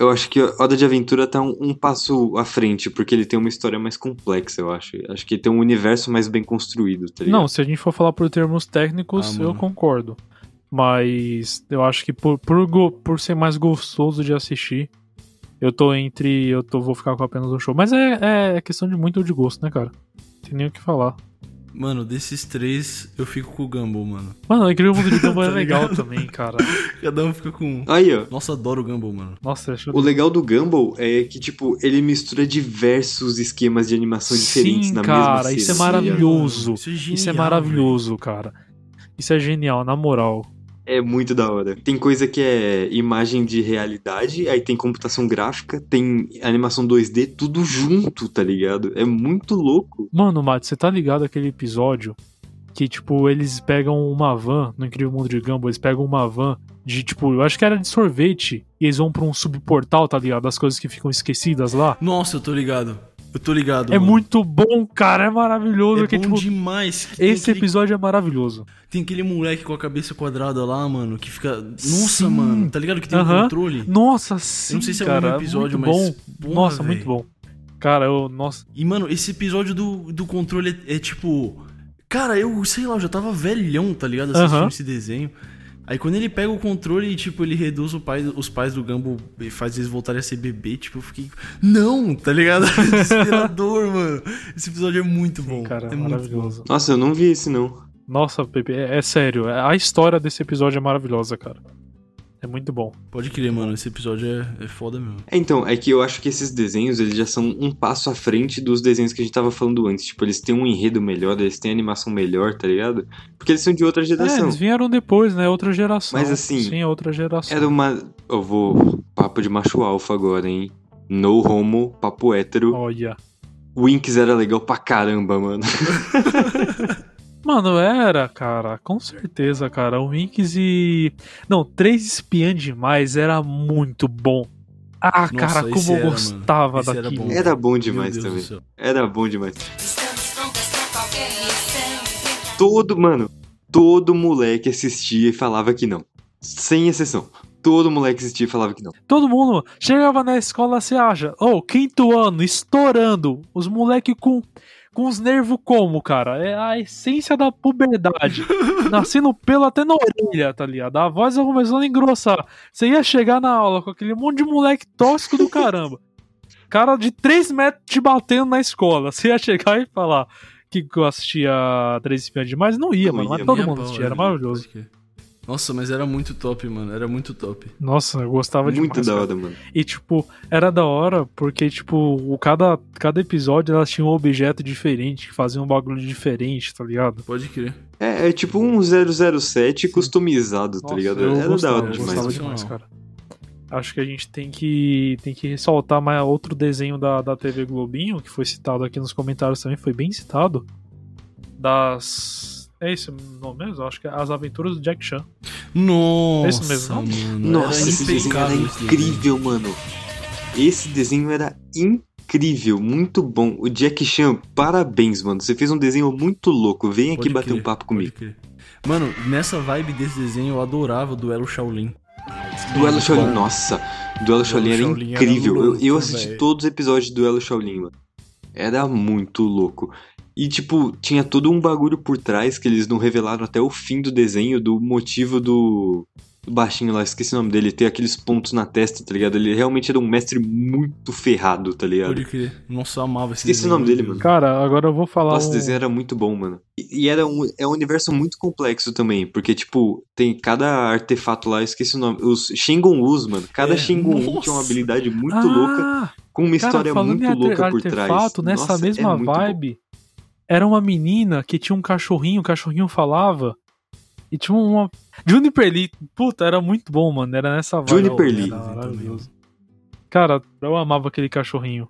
Eu acho que a Hora de Aventura tá um, um passo à frente, porque ele tem uma história mais complexa, eu acho. Acho que tem um universo mais bem construído, tá ligado? Não, se a gente for falar por termos técnicos, Ah, eu concordo. Mas eu acho que por, por, por ser mais gostoso de assistir, eu tô entre. Eu tô, vou ficar com apenas um show. Mas é, é questão de muito de gosto, né, cara? Não tem nem o que falar. Mano, desses três, eu fico com o Gumball, mano. Mano, o Incrível Mundo de Gumball é Tá legal ligado? também, cara. Cada um fica com um. Aí, ó. Nossa, adoro o Gumball, mano. Nossa, acho O legal do Gumball é que, tipo, ele mistura diversos esquemas de animação diferentes Sim, na cara, mesma isso é cena. maravilhoso. Isso é Isso é genial, maravilhoso, cara. Isso é genial, na moral. É muito da hora. Tem coisa que é imagem de realidade, aí tem computação gráfica, tem animação 2D, tudo junto, tá ligado? É muito louco. Mano, Matt, você tá ligado aquele episódio que, tipo, eles pegam uma van, no Incrível Mundo de Gumball, eles pegam uma van de, tipo, eu acho que era de sorvete, e eles vão pra um subportal, tá ligado? Das coisas que ficam esquecidas lá. Nossa, eu tô ligado. Eu tô ligado. É mano. muito bom, cara, é maravilhoso. É que, bom tipo, demais. esse aquele- episódio é maravilhoso. Tem aquele moleque com a cabeça quadrada lá, mano, que fica. Nossa, Sim. mano, tá ligado que tem um Aham. controle? Nossa, sim, Eu não sei se é o cara, mesmo episódio, muito mas. bom. porra, Nossa, véi. muito bom. Cara, eu, nossa, E, mano, esse episódio do, do controle é, é tipo. Cara, eu sei lá, eu já tava velhão, tá ligado? Assistindo Aham. esse desenho. Aí quando ele pega o controle e, tipo, ele reduz o pai, os pais do Gumball e faz eles voltarem a ser bebê, tipo, eu fiquei. Não, tá ligado? Desesperador, mano. Esse episódio é muito bom. cara, é muito maravilhoso. Nossa, eu não vi esse não. Nossa, Pepe, é, é sério. A história desse episódio é maravilhosa, cara. É muito bom. Pode crer, mano. Esse episódio é, é foda mesmo. É, então, é que eu acho que esses desenhos, eles já são um passo à frente dos desenhos que a gente tava falando antes. Tipo, eles têm um enredo melhor, eles têm animação melhor, tá ligado? Porque eles são de outra É, geração. eles vieram depois, né? Outra geração. Mas, assim, Sim, é outra geração. Era uma. Eu vou. Papo de macho alfa agora, hein? No homo, papo hétero. Olha. Winx era legal pra caramba, mano. Mano, era, cara. Com certeza, cara. O Winx e. Não, Três Espiãs Demais era muito bom. Ah, Nossa, cara, esse como eu era, mano. gostava Esse era daquilo. bom. Era bom demais também. Era bom demais. Todo, mano, todo moleque assistia e falava que não. Sem exceção. Todo moleque assistia e falava que não. Todo mundo chegava na escola, você acha? Oh, quinto ano, estourando. Os moleque com, com os nervos como, cara? É a essência da puberdade. Nascendo pelo até na orelha, tá ligado? A voz ia começando a engrossar. Você ia chegar na aula com aquele monte de moleque tóxico do caramba. Cara de 3 metros te batendo na escola. Você ia chegar e falar que eu assistia Três Espiãs Demais? Não ia, Não mano. ia, Mas todo mundo assistia, era maravilhoso. Crer. Nossa, mas era muito top, mano. Era muito top. Nossa, eu gostava demais. Muito da cara. hora, mano. E, tipo, era da hora porque, tipo, o cada, cada episódio elas tinham um objeto diferente, que fazia um bagulho diferente, tá ligado? Pode crer. É, é tipo um 007 customizado, tá Nossa, ligado? eu Era da gostava, hora eu demais. gostava demais. demais, cara. Acho que a gente tem que, tem que ressaltar mais outro desenho da, da TV Globinho, que foi citado aqui nos comentários também, foi bem citado. Das. É esse nome mesmo? Acho que é As Aventuras do Jack Chan. Nossa, Esse mesmo, mano. Nossa, era esse desenho era incrível, mano. Esse desenho era incrível, muito bom. O Jack Chan, parabéns, mano. Você fez um desenho muito louco. Vem aqui Pode bater crer, um papo comigo. Mano, nessa vibe desse desenho eu adorava o duelo Shaolin. Duelo Shaolin, nossa. Duelo Shaolin era Shaolin era incrível. Eu- eu, louco, assisti velho. todos os episódios de Duelo Shaolin, mano. Era muito louco. E, tipo, tinha todo um bagulho por trás que eles não revelaram até o fim do desenho do motivo do. do baixinho lá, esqueci o nome dele, tem aqueles pontos na testa, tá ligado? Ele realmente era um mestre muito ferrado, tá ligado? Pode crer. Nossa, eu amava esse Esqueci o nome dele, mano. Cara, agora eu vou falar. Nossa, um- esse desenho era muito bom, mano. E, e era um, é um universo muito complexo também, porque, tipo, tem cada artefato lá, eu esqueci o nome. Os Shengon-Us, mano. Cada É, Shengon-U tinha uma habilidade muito ah, louca, com uma cara, história muito louca por trás. artefato, nessa Nossa, é mesma muito bom. Era uma menina que tinha um cachorrinho, o cachorrinho falava. E tinha uma. Juniper Lee, puta, era muito bom, mano. Era nessa vibe. Juniper Lee. maravilhoso. Cara, eu amava aquele cachorrinho.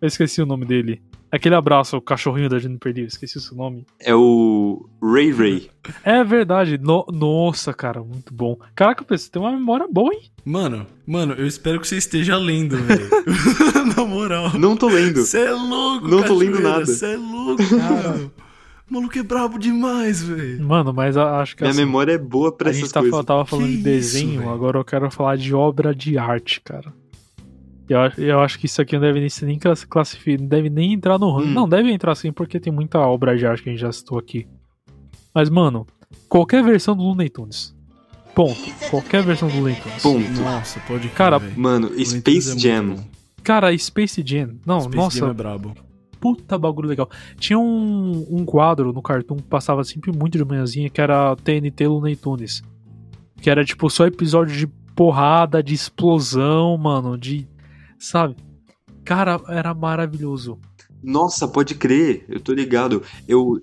Eu esqueci o nome dele. Aquele abraço, o cachorrinho da Juniper Lee, eu esqueci o seu nome. É o Ray Ray. É verdade. no- Nossa, cara, muito bom. Caraca, você tem uma memória boa, hein? Mano, mano, eu espero que você esteja lendo, velho. Na moral. Não tô lendo. Você é louco, Não tô lendo nada. Você é louco, mano. O maluco é brabo demais, velho. Mano, mas a- acho que Minha assim, memória é boa pra a essas gente tá, coisas. tava falando Que de desenho, isso, agora eu quero falar de obra de arte, cara. Eu, acho- eu acho que isso aqui não deve nem ser nem classificado, não deve nem entrar no ranking. Hum. Não, deve entrar sim, porque tem muita obra de arte que a gente já citou aqui. Mas, mano, qualquer versão do Looney Tunes. Ponto. Qualquer versão do Looney Tunes. Ponto. Nossa, pode crer, Cara. Mano, Space é Jam. Cara, Space Jam. Não, Space nossa, Jam é brabo. puta bagulho legal. Tinha um, um quadro no Cartoon que passava sempre muito de manhãzinha, que era TNT Looney Tunes. Que era tipo só episódio de porrada, de explosão, mano, de. Sabe? Cara, era maravilhoso. Nossa, pode crer, eu tô ligado. Eu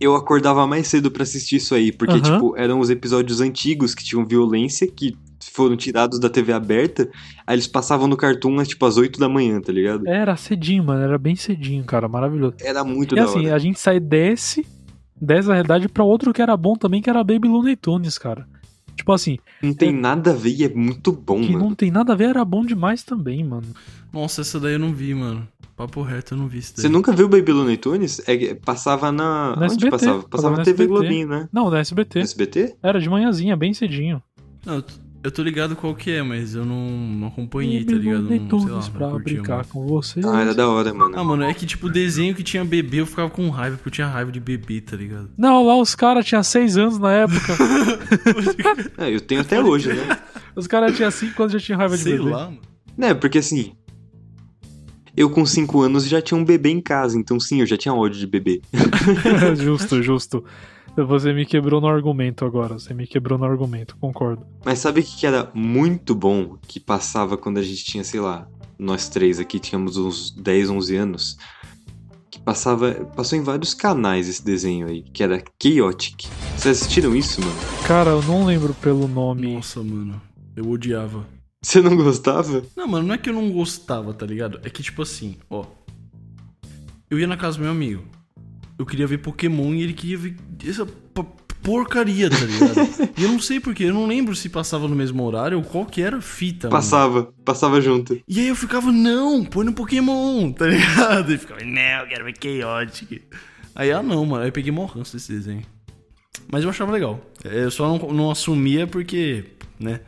eu acordava mais cedo pra assistir isso aí, porque Aham. tipo, eram os episódios antigos que tinham violência que foram tirados da TV aberta, aí eles passavam no Cartoon tipo às 8 da manhã, tá ligado? Era cedinho, mano, era bem cedinho, cara, maravilhoso. Era muito E da assim, hora. a gente sai desse, dessa realidade pra outro que era bom também, que era Baby Looney Tunes, cara. Tipo assim, Não tem nada a ver e é muito bom, que mano. não tem nada a ver, era bom demais também, mano. Nossa, essa daí eu não vi, mano. Papo reto, eu não vi isso daí. Você nunca viu Baby Looney Tunes? É, que passava na. No Onde SBT, passava? passava na TV SBT. Globinho, né? Não, da SBT. No SBT? Era de manhãzinha, bem cedinho. Não, eu tô- ligado qual que é, mas eu não, não acompanhei, tá Baby ligado? Não, sei lá, não pra curtia brincar muito. com você. Ah, era da hora, mano. Ah, mano, é que tipo, desenho que tinha bebê, eu ficava com raiva, porque eu tinha raiva de bebê, tá ligado? Não, lá os caras tinham 6 anos na época. É, eu tenho até hoje, né? os caras tinham 5 anos e já tinham raiva de Sei bebê. lá, mano. Né, porque assim. Eu com 5 anos já tinha um bebê em casa, então sim, eu já tinha ódio de bebê. justo, justo. Você me quebrou no argumento agora. Você me quebrou no argumento, concordo. Mas sabe o que era muito bom que passava quando a gente tinha, sei lá, nós três aqui tínhamos uns 10, 11 anos? Que passava. Passou em vários canais esse desenho aí, que era Chaotic. Vocês assistiram isso, mano? Cara, eu não lembro pelo nome. Nossa, mano. Eu odiava. Você não gostava? Não, mano, não é que eu não gostava, tá ligado? É que, tipo assim, ó. Eu ia na casa do meu amigo. Eu queria ver Pokémon e ele queria ver essa porcaria, tá ligado? e eu não sei porquê, eu não lembro se passava no mesmo horário ou qual que era a fita, mano. Passava, passava junto. E aí eu ficava, não, põe no Pokémon, tá ligado? E ficava, não, eu quero ver Chaotic. Aí, ah não, mano, aí eu peguei mó ranço desse desenho. Mas eu achava legal. É, Eu só não, não assumia porque, né,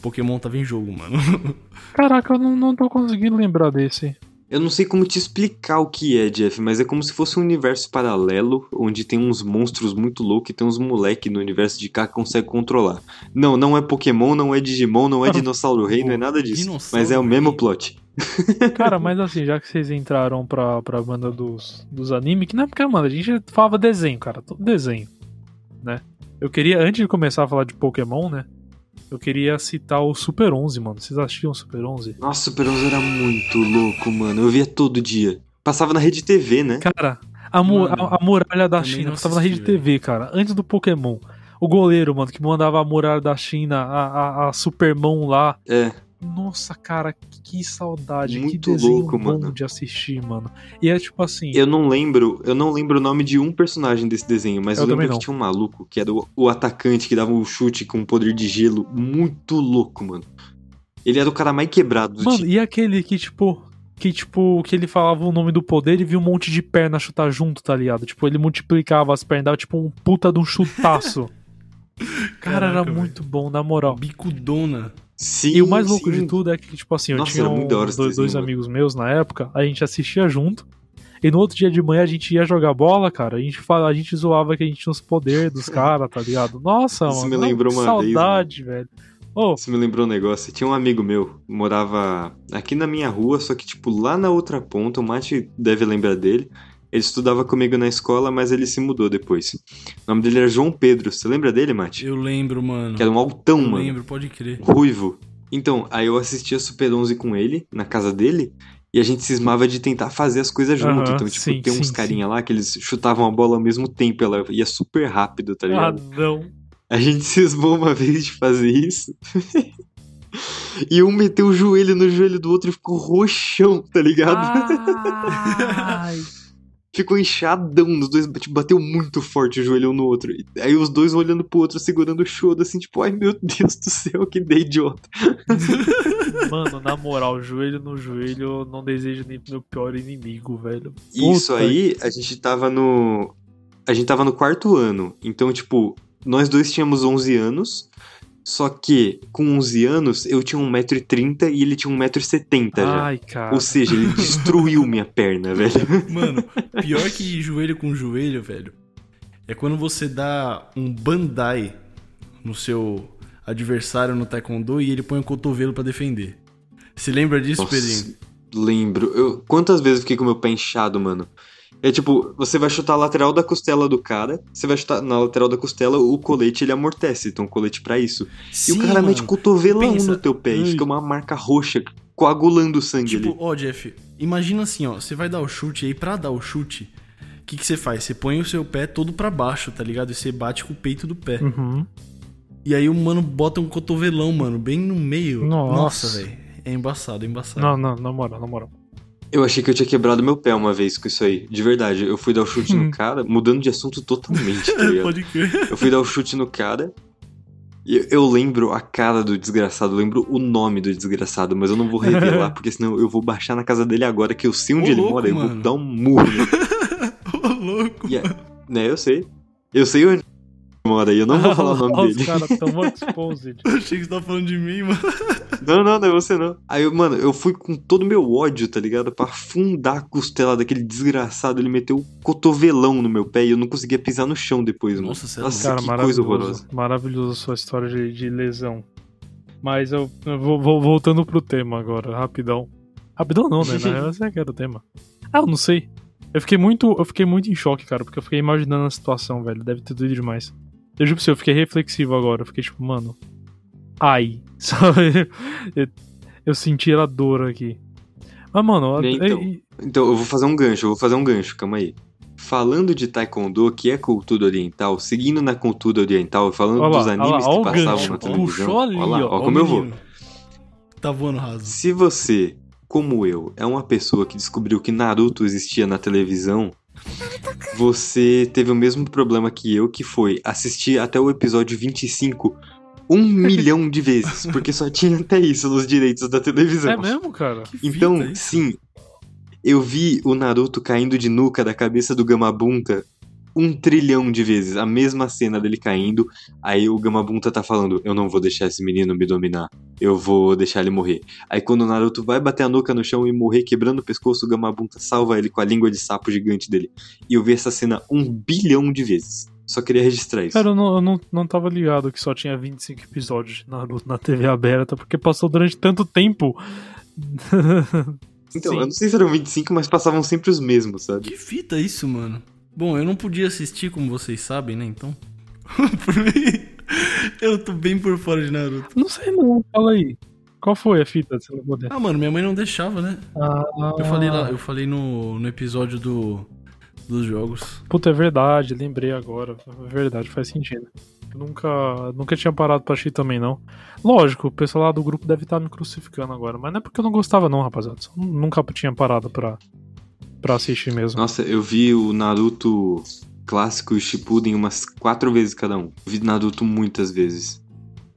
Pokémon tava em jogo, mano. Caraca, eu não, não tô conseguindo lembrar desse. Eu não sei como te explicar o que é, Jeff, mas é como se fosse um universo paralelo, onde tem uns monstros muito loucos e tem uns moleque no universo de cá que consegue controlar. Não, não é Pokémon, não é Digimon, não é Dinossauro Rei, não é nada disso. Dinossauro Mas é o Rei. mesmo plot. Cara, mas assim, já que vocês entraram pra, pra banda dos, dos anime, que não é porque, mano, a gente falava desenho, cara, todo desenho, né? Eu queria, antes de começar a falar de Pokémon, né? Eu queria citar o Super 11, mano. Vocês assistiam o Super 11? Nossa, Super 11 era muito louco, mano. Eu via todo dia. Passava na rede TV, né? Cara, a, mu- Mano, a, a muralha da China passava na rede velho. TV, cara, antes do Pokémon. O goleiro, mano, que mandava a muralha da China, a, a, a Supermão lá. É. Nossa, cara, que saudade. Muito que desenho louco, bom mano. de assistir, mano. E é tipo assim. Eu não lembro, eu não lembro o nome de um personagem desse desenho, mas Eu eu, lembro que tinha um maluco que era o, o atacante que dava um chute com poder de gelo. Muito louco, mano. Ele era o cara mais quebrado do Mano, time. e aquele que, tipo. Que, tipo, que ele falava o nome do poder e via um monte de perna chutar junto, tá ligado? Tipo, ele multiplicava as pernas, dava tipo um puta de um chutaço. Cara, era Caraca, muito bom, na moral. Bicudona. Sim, E o mais louco sim. de tudo é que, tipo assim, eu Nossa, tinha um- dois, dois amigos meus na época, a gente assistia junto. E no outro dia de manhã a gente ia jogar bola, cara. A gente, fala, a gente zoava que a gente tinha os poderes dos caras, tá ligado? Nossa, Isso mano. me lembrou que uma vez, saudade, velho. Ô, Isso me lembrou um negócio. Tinha um amigo meu, morava aqui na minha rua, só que, tipo, lá na outra ponta, o Mate deve lembrar dele. Ele estudava comigo na escola, mas ele se mudou depois. O nome dele era João Pedro. Você lembra dele, Mate? Eu lembro, mano. Que era um altão, eu mano. lembro, pode crer. Ruivo. Então, aí eu assistia Super 11 com ele, na casa dele, e a gente cismava de tentar fazer as coisas junto. Então, tipo, sim, tem uns sim, carinha lá que eles chutavam a bola ao mesmo tempo, ela ia super rápido, tá ah, ligado? não. A gente cismou uma vez de fazer isso. e um meteu o joelho no joelho do outro e ficou roxão, tá ligado? Ai. Ficou inchadão, os dois tipo, bateu muito forte o joelho um no outro. Aí os dois olhando pro outro, segurando o choro, assim, tipo, ai meu Deus do céu, que ideia idiota. Mano, na moral, joelho no joelho, eu não desejo nem pro meu pior inimigo, velho. Isso Puta aí, a gente tava no. A gente tava no quarto ano. Então, tipo, nós dois tínhamos 11 anos. Só que, com 11 anos, eu tinha 1,30m e ele tinha 1,70m já. Ai, cara. Ou seja, ele destruiu minha perna, velho. Mano, pior que joelho com joelho, velho, é quando você dá um bandai no seu adversário no taekwondo e ele põe o cotovelo pra defender. Se lembra disso, Nossa, Pedrinho? Lembro. Eu, quantas vezes eu fiquei com meu pé inchado, mano? É tipo, você vai chutar a lateral da costela do cara, você vai chutar na lateral da costela, o colete ele amortece, então o colete pra isso. e o cara mete cotovelão Pensa- no teu pé e fica uma marca roxa, coagulando o sangue Tipo, ali. ó, Jeff, imagina assim, ó, você vai dar o chute e aí pra dar o chute, o que que você faz? Você põe o seu pé todo pra baixo, tá ligado? E você bate com o peito do pé. Uhum. E aí o mano bota um cotovelão, mano, bem no meio. Nossa. Nossa, velho. É embaçado, é embaçado. Não, não, na moral, na moral. Eu achei que eu tinha quebrado meu pé uma vez com isso aí. De verdade, eu fui dar o chute no cara, mudando de assunto totalmente, tá ligado? Pode crer. Eu fui dar o chute no cara. E eu- lembro a cara do desgraçado, eu lembro o nome do desgraçado, mas eu não vou revelar, porque senão eu vou baixar na casa dele agora, que eu sei onde Ô, ele louco, mora, eu vou mano. dar um murro. Ô, louco. E é- né, eu sei. Eu sei onde mora e eu não vou falar o nome Os dele. caras tão exposed. Eu achei que você tava falando de mim, mano. Não, não, não é você não. Aí, eu, mano, eu fui com todo o meu ódio, tá ligado? Pra afundar a costela daquele desgraçado. Ele meteu o cotovelão no meu pé e eu não conseguia pisar no chão depois, mano. Nossa, é Nossa, Cara, que maravilhoso. coisa horrorosa. Maravilhoso a sua história de, de lesão. Mas eu, eu vou, vou voltando pro tema agora, rapidão. Rapidão não, né? Na real, esse é que era o tema. Ah, eu não sei. Eu fiquei muito, eu fiquei muito em choque, cara, porque eu fiquei imaginando a situação, velho. Deve ter doído demais. Eu juro pra você, eu fiquei reflexivo agora. Eu fiquei tipo, mano. Ai. Sabe? Eu, eu senti a dor aqui. Mas, mano, Então. e- Então, eu vou fazer um gancho, eu vou fazer um gancho, calma aí. Falando de Taekwondo, que é cultura oriental, seguindo na cultura oriental, falando Olha lá, dos olha lá, animes que passavam gancho, na televisão. puxou ali, olha lá, ó, como eu vou. Tá voando raso. Se você, como eu, é uma pessoa que descobriu que Naruto existia na televisão, você teve o mesmo problema que eu, que foi assistir até o episódio 25 um milhão de vezes, porque só tinha até isso nos direitos da televisão. É mesmo, cara? Então, sim, eu vi o Naruto caindo de nuca da cabeça do Gamabunta um trilhão de vezes. A mesma cena dele caindo, aí o Gamabunta tá falando: Eu não vou deixar esse menino me dominar, eu vou deixar ele morrer. Aí quando o Naruto vai bater a nuca no chão e morrer quebrando o pescoço, o Gamabunta salva ele com a língua de sapo gigante dele. E eu vi essa cena um bilhão de vezes. Só queria registrar isso. Cara, eu não, eu não, não tava ligado que só tinha 25 episódios de Naruto na TV aberta, porque passou durante tanto tempo. Então, Sim. eu não sei se eram 25, mas passavam sempre os mesmos, sabe? Que fita isso, mano? Bom, eu não podia assistir, como vocês sabem, né? Então. por mim, eu tô bem por fora de Naruto. Não sei não, fala aí. Qual foi a fita desse poder? Ah, mano, minha mãe não deixava, né? Ah, Eu falei lá, eu falei no, no episódio do, dos jogos. Puta, é verdade, lembrei agora. É verdade, faz sentido. Eu nunca, nunca tinha parado pra assistir também, não. Lógico, o pessoal lá do grupo deve estar me crucificando agora, mas não é porque eu não gostava, não, rapaziada. Só nunca tinha parado pra, pra assistir mesmo. Nossa, eu vi o Naruto clássico e o Shippuden umas quatro vezes cada um. Vi Naruto muitas vezes.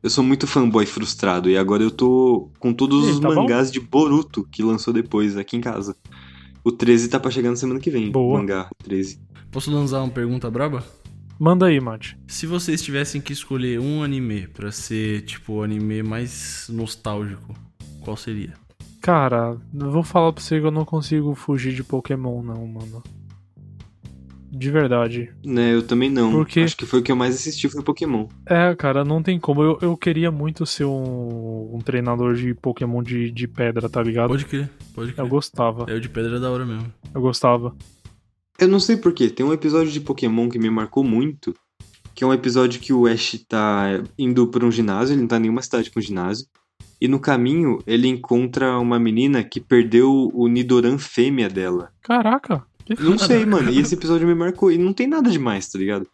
Eu sou muito fanboy frustrado e agora eu tô com todos os tá bom? mangás de Boruto que lançou depois aqui em casa. O 13 tá pra chegar na semana que vem. Boa. O mangá 13. Posso lançar uma pergunta braba? Manda aí, Mate. Se vocês tivessem que escolher um anime pra ser, tipo, o anime mais nostálgico, qual seria? Cara, eu vou falar pra você que eu não consigo fugir de Pokémon, não, mano. De verdade. Né, eu também não. Porque- Acho que foi o que eu mais assisti foi Pokémon. É, cara, não tem como. Eu, eu queria muito ser um, um treinador de Pokémon de, de pedra, tá ligado? Pode crer, pode Eu crer. gostava, É, o de pedra é da hora mesmo. eu gostava. Eu não sei porquê, tem um episódio de Pokémon que me marcou muito, que é um episódio que o Ash tá indo pra um ginásio, ele não tá em nenhuma cidade com ginásio, e no caminho ele encontra uma menina que perdeu o Nidoran fêmea dela. Caraca, Não sei, mano, e esse episódio me marcou, e não tem nada demais, tá ligado?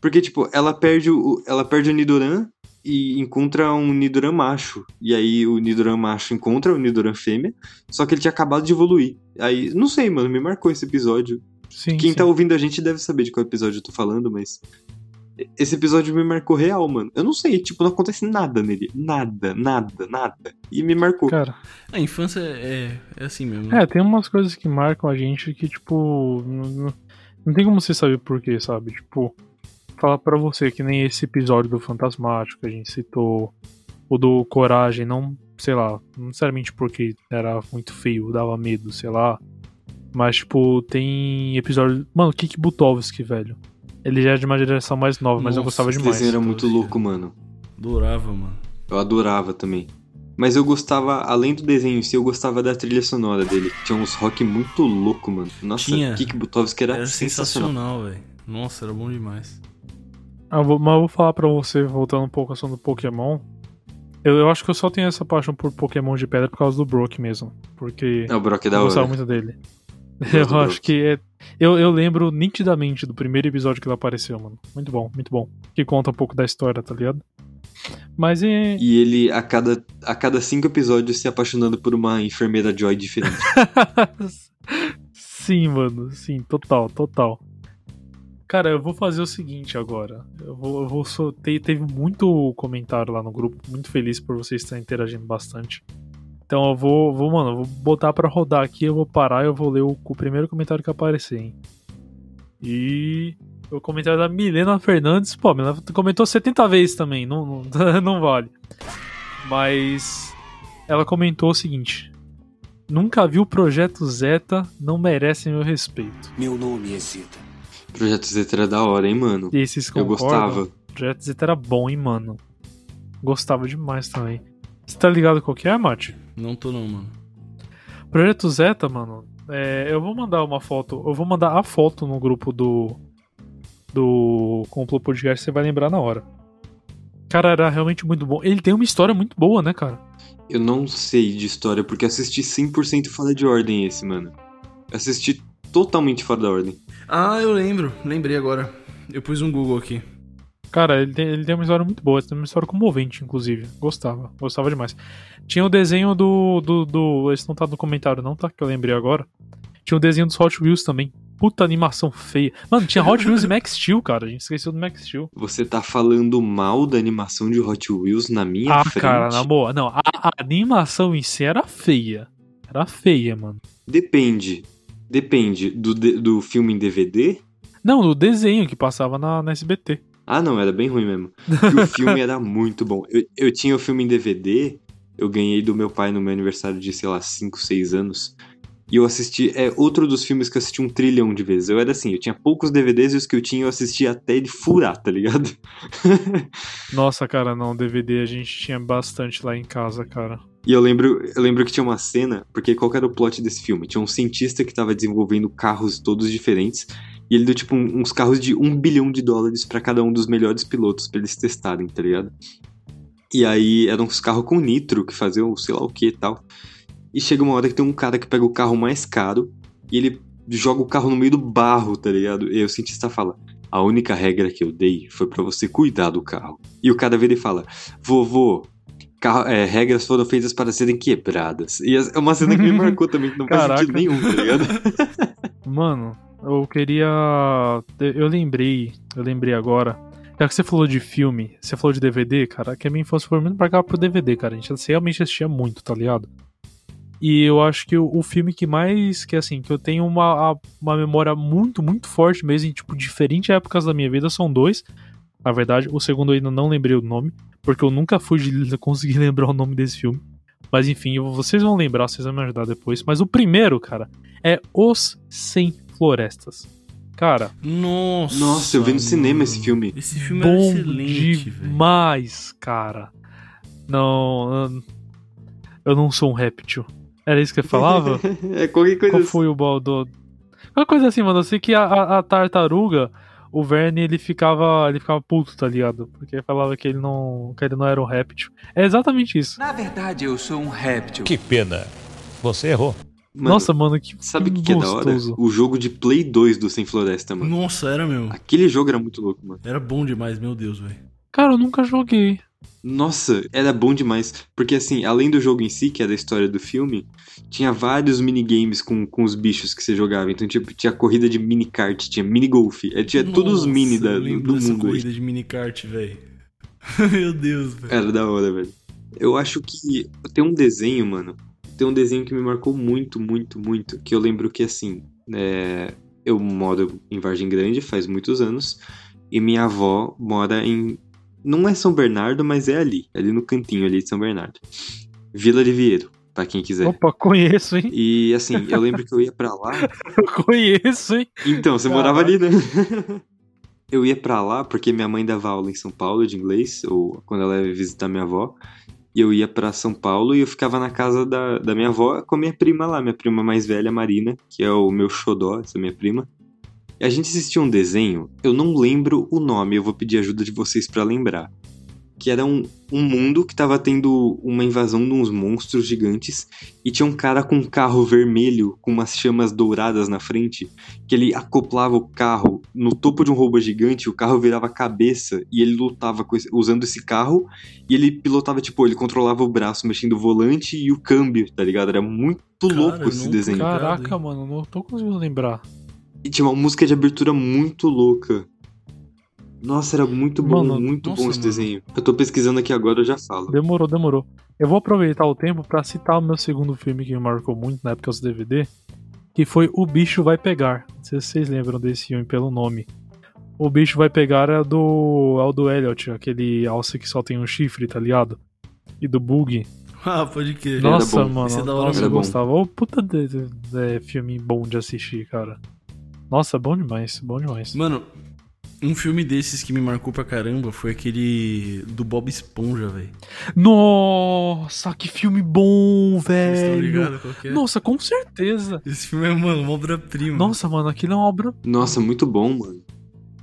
Porque, tipo, ela perde o, ela perde o Nidoran e encontra um Nidoran macho. E aí o Nidoran macho encontra o Nidoran fêmea, só que ele tinha acabado de evoluir. Aí, não sei, mano, me marcou esse episódio. Sim, Quem sim. tá ouvindo a gente deve saber de qual episódio eu tô falando, mas. Esse episódio me marcou real, mano. Eu não sei, tipo, não acontece nada nele. Nada, nada, nada. E me marcou. Cara, A infância é, é assim mesmo. né? é, tem umas coisas que marcam a gente que, tipo. Não, não- tem como você saber porquê, sabe? Tipo, falar pra você que nem esse episódio do Fantasmático que a gente citou, o do Coragem, não, sei lá, não necessariamente porque era muito feio, dava medo, sei lá. Mas, tipo, tem episódio. Mano, Kik Butovski, velho. Ele já é de uma geração mais nova, mas eu gostava Esse demais. desenho era muito louco, mano. Adorava, mano. Eu adorava também. Mas eu gostava, além do desenho em si, eu gostava da trilha sonora dele. Tinha uns rock muito louco, mano. Nossa, Tinha. Kik Butovski era, Era sensacional. sensacional, velho. Nossa, era bom demais. Ah, vou- mas eu vou falar pra você, voltando um pouco ao assunto do Pokémon. Eu, eu acho que eu só tenho essa paixão por Pokémon de pedra por causa do Brock mesmo. Porque É, o Brock é da eu gostava hora. muito dele. Eu acho que é. Eu, eu lembro nitidamente do primeiro episódio que ele apareceu, mano. Muito bom, muito bom. Que conta um pouco da história, tá ligado? Mas é. E ele, a cada, a cada cinco episódios, se apaixonando por uma enfermeira Joy diferente. sim, mano. Sim, total, total. Cara, eu vou fazer o seguinte agora. Eu vou, eu vou só- te- teve muito comentário lá no grupo. Muito feliz por vocês estarem interagindo bastante. Então eu vou, vou mano, eu vou botar pra rodar aqui. Eu vou parar e eu vou ler o, o primeiro comentário que aparecer, hein? E. O comentário da Milena Fernandes. Pô, Milena comentou 70 vezes também. Não, não, não vale. Mas. Ela comentou o seguinte: Nunca vi o projeto Zeta, não merece meu respeito. Meu nome é Zeta. Projeto Z era da hora, hein, mano? E aí, vocês Eu gostava. Projeto Zeta era bom, hein, mano. Gostava demais também. Você tá ligado qual que é, Mate? Não tô não, mano. Projeto Zeta, mano. é, eu vou mandar uma foto. Eu vou mandar a foto no grupo do. Do Complô Podcast, você vai lembrar na hora. Cara, era realmente muito bom. Ele tem uma história muito boa, né, cara? Eu não sei de história, porque assisti 100% fora de ordem esse, mano. Assisti totalmente fora da ordem. Ah, eu lembro. Lembrei agora. Eu pus um Google aqui. Cara, ele tem, ele tem uma história muito boa, ele tem uma história comovente, inclusive. Gostava, gostava demais. Tinha o desenho do, do, do. Esse não tá no comentário, não, tá? Que eu lembrei agora. Tinha o desenho dos Hot Wheels também. Puta animação feia. Mano, tinha Hot Wheels e Max Steel, cara. A gente esqueceu do Max Steel. Você tá falando mal da animação de Hot Wheels na minha ah, frente? cara, na boa. Não, a, a animação em si era feia. Era feia, mano. Depende. Depende do, do filme em DVD. Não, do desenho que passava na, na SBT. Ah, não, era bem ruim mesmo. Porque o filme era muito bom. Eu, eu tinha o filme em DVD, eu ganhei do meu pai no meu aniversário de, sei lá, 5, 6 anos. E eu assisti, é outro dos filmes que eu assisti um trilhão de vezes. Eu era assim, eu tinha poucos DVDs e os que eu tinha eu assistia até ele furar, tá ligado? Nossa, cara, não, DVD a gente tinha bastante lá em casa, cara. E eu lembro, eu lembro que tinha uma cena, porque qual era o plot desse filme? Tinha um cientista que tava desenvolvendo carros todos diferentes, e ele deu tipo um- uns carros de um bilhão de dólares pra cada um dos melhores pilotos pra eles testarem, tá ligado? E aí eram uns carros com nitro que faziam sei lá o que e tal. E chega uma hora que tem um cara que pega o carro mais caro e ele joga o carro no meio do barro, tá ligado? E aí o cientista fala: A única regra que eu dei foi pra você cuidar do carro. E o cara vira e fala: Vovô, carro- é, regras foram feitas para serem quebradas. E é uma cena que me marcou também, que não faz Caraca. sentido nenhum, tá ligado? Mano, eu queria. Eu lembrei, eu lembrei agora. Já que você falou de filme, você falou de DVD, cara, que a minha infância foi muito pra cá pro DVD, cara. A gente realmente assistia muito, tá ligado? E eu acho que o, o filme que mais. Que assim, que eu tenho uma, uma memória muito, muito forte mesmo, em tipo, diferentes épocas da minha vida, são dois. Na verdade, o segundo eu ainda não lembrei o nome, porque eu nunca fui de conseguir lembrar o nome desse filme. Mas enfim, vocês vão lembrar, vocês vão me ajudar depois. Mas o primeiro, cara, é Os Sem Florestas. Cara, Nossa. Nossa, eu vi no cinema esse filme. Esse filme era bom excelente, velho. demais, cara. Não, eu- eu não sou um réptil. Era isso que ele falava? é qualquer coisa Qual assim. foi o baldo? Uma coisa assim, mano. Eu sei que a, a- a tartaruga, o Verne, ele ficava, ele ficava puto, tá ligado? Porque falava que ele não, que ele não era um réptil. É exatamente isso. Na verdade, eu sou um réptil. Que pena. Você errou. Mano, Nossa, mano, que sabe o que, que é da hora? gostoso. O jogo de Play 2 do Sem Floresta, mano. Nossa, era mesmo. Aquele jogo era muito louco, mano. Era bom demais, meu Deus, velho. Cara, eu nunca joguei. Nossa, era bom demais. Porque assim, além do jogo em si, que é da história do filme, tinha vários minigames com, com os bichos que você jogava. Então, tipo, tinha corrida de mini-kart, tinha mini-golf. é, Tinha todos os Nossa, mini da, eu do, do mundo. corrida de minicart, velho. meu Deus, velho. Era da hora, velho. Eu acho que tem um desenho, mano. Tem um desenho que me marcou muito, muito, muito. Que eu lembro que, assim, é, eu moro em Vargem Grande faz muitos anos. E minha avó mora em. Não é São Bernardo, mas é ali. Ali no cantinho ali de São Bernardo. Vila de Vieiro, pra quem quiser. Opa, conheço, hein? E assim, eu lembro que eu ia pra lá. Eu conheço, hein? Então, você morava ali, né? Eu ia pra lá porque minha mãe dava aula em São Paulo de inglês, ou quando ela ia visitar minha avó. E eu ia pra São Paulo e eu ficava na casa da, da minha avó com a minha prima lá, minha prima mais velha, Marina, que é o meu xodó, essa minha prima. E a gente assistia um desenho, eu não lembro o nome, eu vou pedir ajuda de vocês pra lembrar. Que era um, um mundo que tava tendo uma invasão de uns monstros gigantes e tinha um cara com um carro vermelho com umas chamas douradas na frente que ele acoplava o carro no topo de um robô gigante, o carro virava a cabeça e ele lutava com esse- usando esse carro e ele pilotava, tipo, ele controlava o braço mexendo o volante e o câmbio, tá ligado? Era muito Cara, louco esse não desenho. Caraca, mano, não tô conseguindo lembrar. E tinha uma música de abertura muito louca. Nossa, era muito bom, Mano, muito nossa, bom esse mano. desenho. Eu tô pesquisando aqui agora, eu já falo. Demorou, demorou. Eu vou aproveitar o tempo pra citar o meu segundo filme que me marcou muito na época dos DVD, que foi O Bicho Vai Pegar. Não sei se vocês lembram desse filme pelo nome. O Bicho Vai Pegar é do, é o do Elliot, aquele alce que só tem um chifre, tá ligado? E do Bug. Ah, pode crer. Era Nossa, bom. mano, Esse é da hora nossa, eu gostava. Ô, puta de, de- de filme bom de assistir, cara. Nossa, bom demais, bom demais. Mano, um filme desses que me marcou pra caramba foi aquele do Bob Esponja, velho. Nossa, que filme bom, Vocês estão velho. é? Nossa, com certeza. Esse filme é, mano, uma obra-prima. Nossa, mano, aquilo é uma obra. Nossa, muito bom, mano.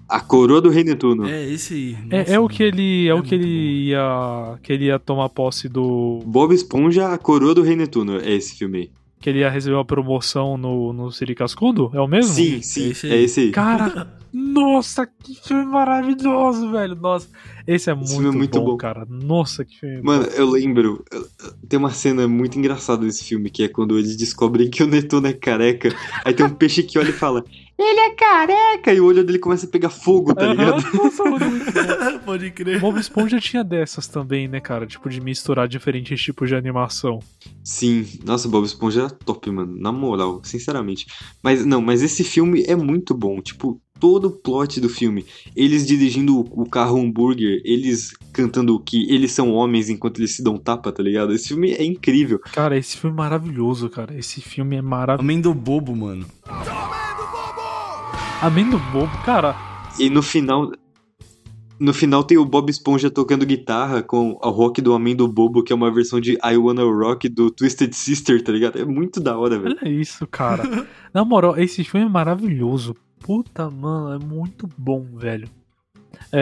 A coroa do Rei Netuno. É, esse aí. É, Nossa, é o mano. que ele, é, É o que ele ia, que ele ia tomar posse do, Bob Esponja, a coroa do Rei Netuno. É esse filme aí. que ele ia receber uma promoção no, no Siri Cascudo? É o mesmo? Sim, sim, esse aí. é esse aí. Cara, nossa, que filme maravilhoso, velho. Nossa, esse é muito, filme é muito bom, bom. cara. Nossa, que filme Mano, bom. eu lembro, eu- tem uma cena muito engraçada desse filme, que é quando eles descobrem que o Netuno é careca, aí tem um peixe que olha e fala, ele é careca, e o olho dele começa a pegar fogo, tá ligado? Nossa, mano, muito bom. Pode crer. Bob Esponja tinha dessas também, né, cara? Tipo, de misturar diferentes tipos de animação. Sim, nossa, Bob Esponja era top, mano, na moral, sinceramente. Mas, não, mas esse filme é muito bom, tipo, todo o plot do filme, eles dirigindo o, carro hambúrguer, eles cantando que eles são homens enquanto eles se dão tapa, tá ligado? Esse filme é incrível. Cara, esse filme é maravilhoso, cara. Esse filme é maravilhoso. Amendo bobo, mano. Amendo bobo, cara. E no final. No final tem o Bob Esponja tocando guitarra com o rock do Homem do Bobo, que é uma versão de I Wanna Rock do Twisted Sister, tá ligado? É muito da hora, velho. Olha isso, cara. Na moral, esse filme é maravilhoso. Puta, mano, é muito bom, velho. É,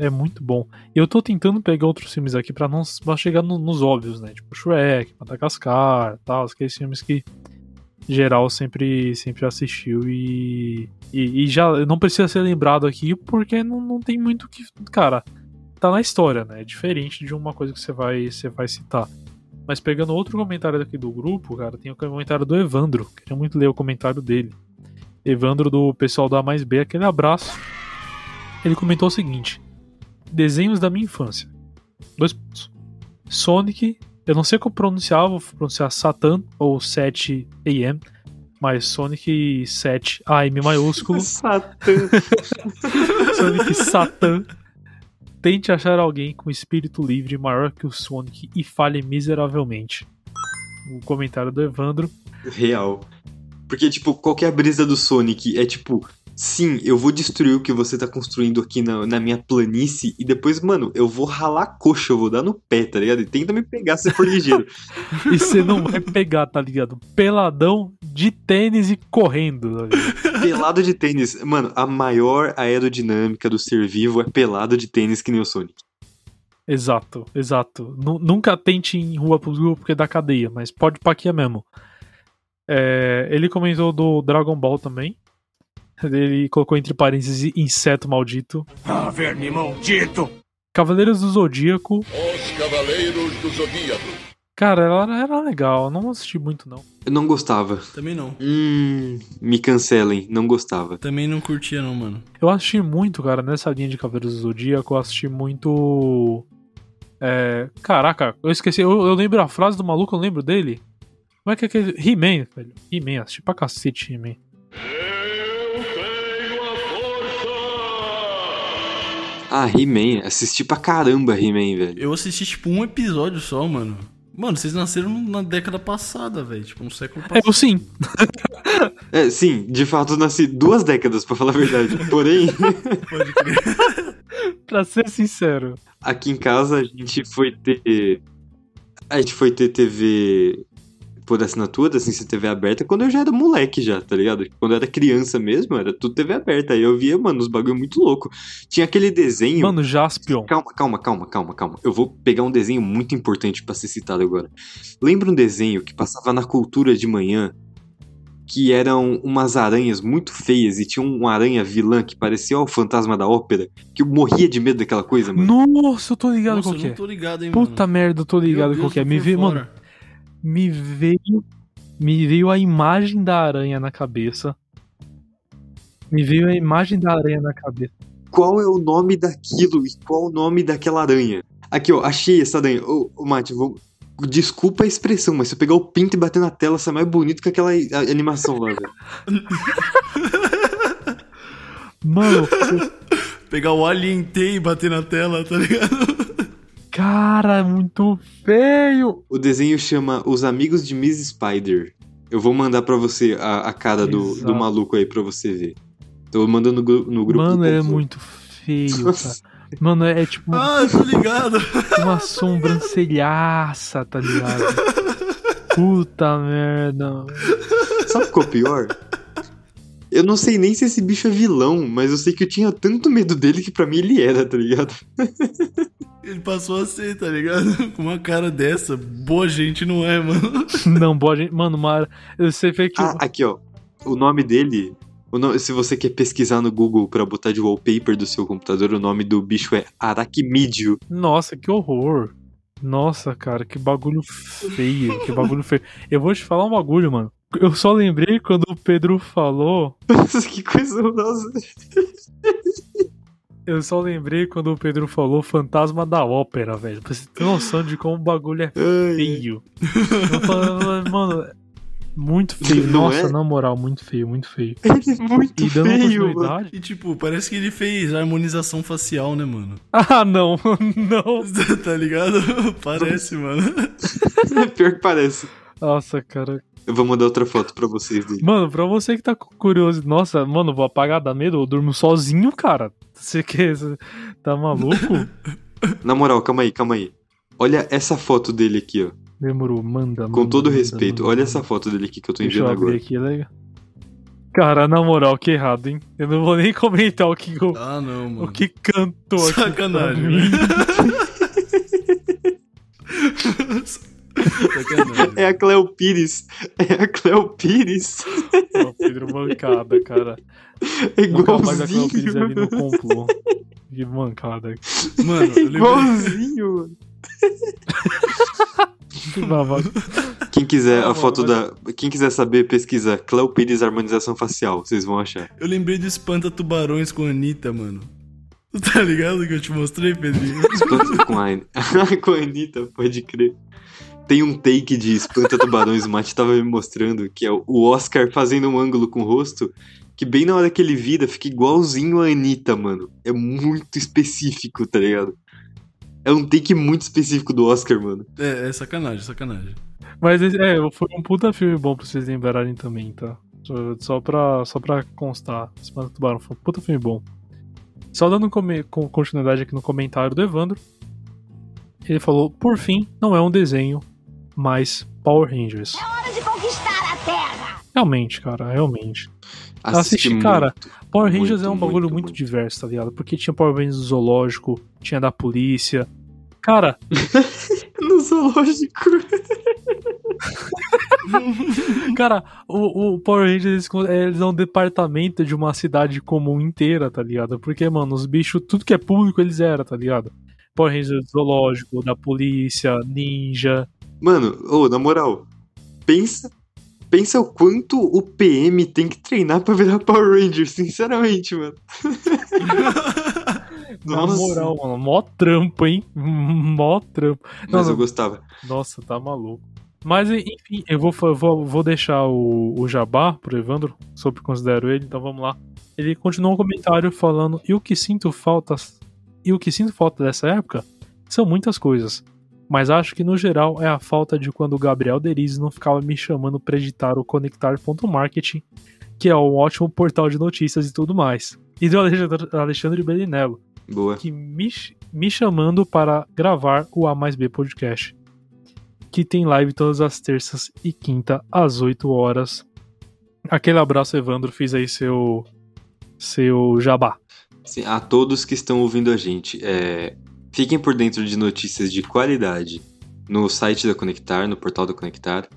é, é- é muito bom. E eu tô tentando pegar outros filmes aqui pra não pra chegar no- nos óbvios, né? Tipo Shrek, Madagascar, tal, aqueles filmes que geral sempre, sempre assistiu e, e, e já não precisa ser lembrado aqui porque não, não tem muito que. Cara, tá na história, né? É diferente de uma coisa que você vai, você vai citar. Mas pegando outro comentário aqui do grupo, cara, tem o comentário do Evandro. Queria muito ler o comentário dele. Evandro do pessoal da A mais B, aquele abraço. Ele comentou o seguinte: Desenhos da minha infância. Dois pontos. Sonic, eu não sei como pronunciar, vou pronunciar Satan ou 7 AM, mas Sonic 7 AM maiúsculo. Satã. Sonic Satan. tente achar alguém com espírito livre maior que o Sonic e falhe miseravelmente. O comentário do Evandro. Real. Porque, tipo, qual que é a brisa do Sonic? É tipo, sim, eu vou destruir o que você tá construindo aqui na, na minha planície e depois, mano, eu vou ralar a coxa, eu vou dar no pé, tá ligado? E tenta me pegar se for ligeiro. e você não vai pegar, tá ligado? Peladão de tênis e correndo, tá? Pelado de tênis. Mano, a maior aerodinâmica do ser vivo é pelado de tênis que nem o Sonic. Exato, exato. Nu- nunca tente em rua pública porque dá cadeia, mas pode paquia mesmo. É, ele comentou do Dragon Ball também. Ele colocou entre parênteses inseto maldito. Ah, verme maldito! Cavaleiros do Zodíaco. Os Cavaleiros do Zodíaco. Cara, ela era legal, eu não assisti muito não. Eu não gostava. Também não. Hum, me cancelem, não gostava. Também não curtia, não, mano. Eu assisti muito, cara, nessa linha de Cavaleiros do Zodíaco, eu assisti muito. É. Caraca, eu esqueci, eu, eu lembro a frase do maluco, eu lembro dele. Como é que é aquele. He-Man, velho. He-Man, assisti pra cacete He-Man. Ah, He-Man, assisti pra caramba He-Man, velho. Eu assisti, tipo, um episódio só, mano. Mano, vocês nasceram na década passada, velho. Tipo, no século É, passado. eu sim. É, sim, de fato eu nasci duas décadas, pra falar a verdade. Porém, Pode crer. pra ser sincero. aqui em casa a gente foi ter. A gente foi ter TV por assinatura, assim, se TV aberta, quando eu já era moleque já, tá ligado? Quando eu era criança mesmo, era tudo TV aberta. Aí eu via, mano, os bagulho muito louco. Tinha aquele desenho. Mano, Jaspion. Calma, calma, calma, calma, calma. Eu vou pegar um desenho muito importante pra ser citado agora. Lembra um desenho que passava na cultura de manhã? Que eram umas aranhas muito feias e tinha um aranha vilã que parecia o fantasma da ópera, que eu morria de medo daquela coisa, mano. Nossa, eu tô ligado Nossa, qual eu que é. ligado, hein, Puta merda, eu tô Meu ligado Deus, qual que é. Me veio, fora. mano, me veio. Me veio a imagem da aranha na cabeça. Me veio a imagem da aranha na cabeça. Qual é o nome daquilo e qual o nome daquela aranha? Aqui, ó, achei essa aranha. Ô, ô Mate, vou... desculpa a expressão, mas se eu pegar o pinto e bater na tela, sai mais bonito que aquela animação lá, velho. Mano, Pegar o Alien T e bater na tela, tá ligado? Cara, é muito feio. O desenho chama Os Amigos de Miss Spider. Eu vou mandar pra você a, a cara do, do maluco aí pra você ver. Tô mandando no, no grupo. Mano, do é muito feio, cara. Mano, é tipo Ah, eu tô ligado. uma sobrancelhaça, tá ligado? Puta merda. Sabe qual é o pior? Eu não sei nem se esse bicho é vilão, mas eu sei que eu tinha tanto medo dele que pra mim ele era, tá ligado? Ele passou a ser, tá ligado? Com uma cara dessa. Boa gente não é, mano. Não, boa gente. Mano, Mara, você vê que. Ah, aqui ó. O nome dele. o no- Se você quer pesquisar no Google pra botar de wallpaper do seu computador, o nome do bicho é Arachimídeo. Nossa, que horror. Nossa, cara, que bagulho feio, que bagulho feio. Eu vou te falar um bagulho, mano. Eu só lembrei quando o Pedro falou. Nossa, que coisa horrorosa. Eu só lembrei quando o Pedro falou fantasma da ópera, velho. Pra você ter noção de como o bagulho é feio. Mano, muito feio. Não Nossa, é? na moral, muito feio, muito feio. ele é muito E dando feio, mano. E tipo, parece que ele fez harmonização facial, né, mano? Ah, não, não. tá ligado? Parece, mano. Pior que parece. Nossa, cara. Eu vou mandar outra foto pra vocês dele. Mano, pra você que tá cu- curioso, nossa, mano, vou apagar da medo, eu durmo sozinho, cara. Você que tá maluco? Na moral, calma aí, calma aí. Olha essa foto dele aqui, ó. Demorou, manda. Com manda, todo manda, respeito, manda, olha manda. essa foto dele aqui que eu tô Deixa eu enviando abrir agora. aqui, legal. Cara, na moral, que errado, hein? Eu não vou nem comentar o que, o, Ah, não, mano. o que cantou aqui. Sacanagem, mim. Sacanagem. É a Cleo Pires. É a Cleo Pires. Ó, Pedro mancada, cara. É Nunca mais a Cleo Pires igualzinho. ali no complô. Que mancada. Mano, eu lembrei. Igualzinho, mano. Que. Quem quiser a foto da. Quem quiser saber, pesquisa Cleo Pires harmonização facial. Vocês vão achar. Eu lembrei do Espanta Tubarões com a Anitta, mano. Tu Tá ligado que eu te mostrei, Pedrinho? Espanta com a, com a Anitta, pode crer. Tem um take de Espanta Tubarões, o Mate tava me mostrando, que é o Oscar fazendo um ângulo com o rosto. que bem na hora que ele vira, fica igualzinho a Anitta, mano. É muito específico, tá ligado? É um take muito específico do Oscar, mano. É, é sacanagem, sacanagem. Mas é, foi um puta filme bom pra vocês lembrarem também, tá? Só- pra, só pra constar. Do Tubarão foi um puta filme bom. Só dando continuidade aqui no comentário do Evandro. Ele falou: por fim, não é um desenho, mas Power Rangers. Hora de conquistar a Terra! Realmente, cara, realmente. Assisti Assisti, cara. muito. Power Rangers Muito, é um bagulho muito, muito, muito. diverso, tá ligado? Porque tinha Power Rangers do zoológico, tinha da polícia. Cara, No zoológico. cara, o, o Power Rangers eles, con- eles é um departamento de uma cidade comum inteira, tá ligado? Porque, mano, os bichos, tudo que é público eles eram, tá ligado? Power Rangers zoológico, da polícia, ninja. Mano, ô, na moral, pensa. Pensa o quanto o PM tem que treinar pra virar Power Ranger, sinceramente, mano. Na moral, mano, mó trampo, hein? Mó trampo. Mas Não, eu não. gostava. Nossa, tá maluco. Mas, enfim, eu vou, vou, vou deixar o, o Jabá pro Evandro, sobre considero ele, então vamos lá. Ele continua um comentário falando, e o que sinto falta. E o que sinto falta dessa época são muitas coisas. Mas acho que no geral é a falta de quando o Gabriel Deriz não ficava me chamando pra editar o Conectar.marketing, que é um ótimo portal de notícias e tudo mais. E do Alexandre, Bellinello, Boa. que me, me chamando para gravar o A mais B Podcast, que tem live todas as terças e quinta às 8 horas. Aquele abraço, Evandro, fiz aí seu seu jabá. Sim, a todos que estão ouvindo a gente, é, fiquem por dentro de notícias de qualidade no site da Conectar, no portal da Conectar.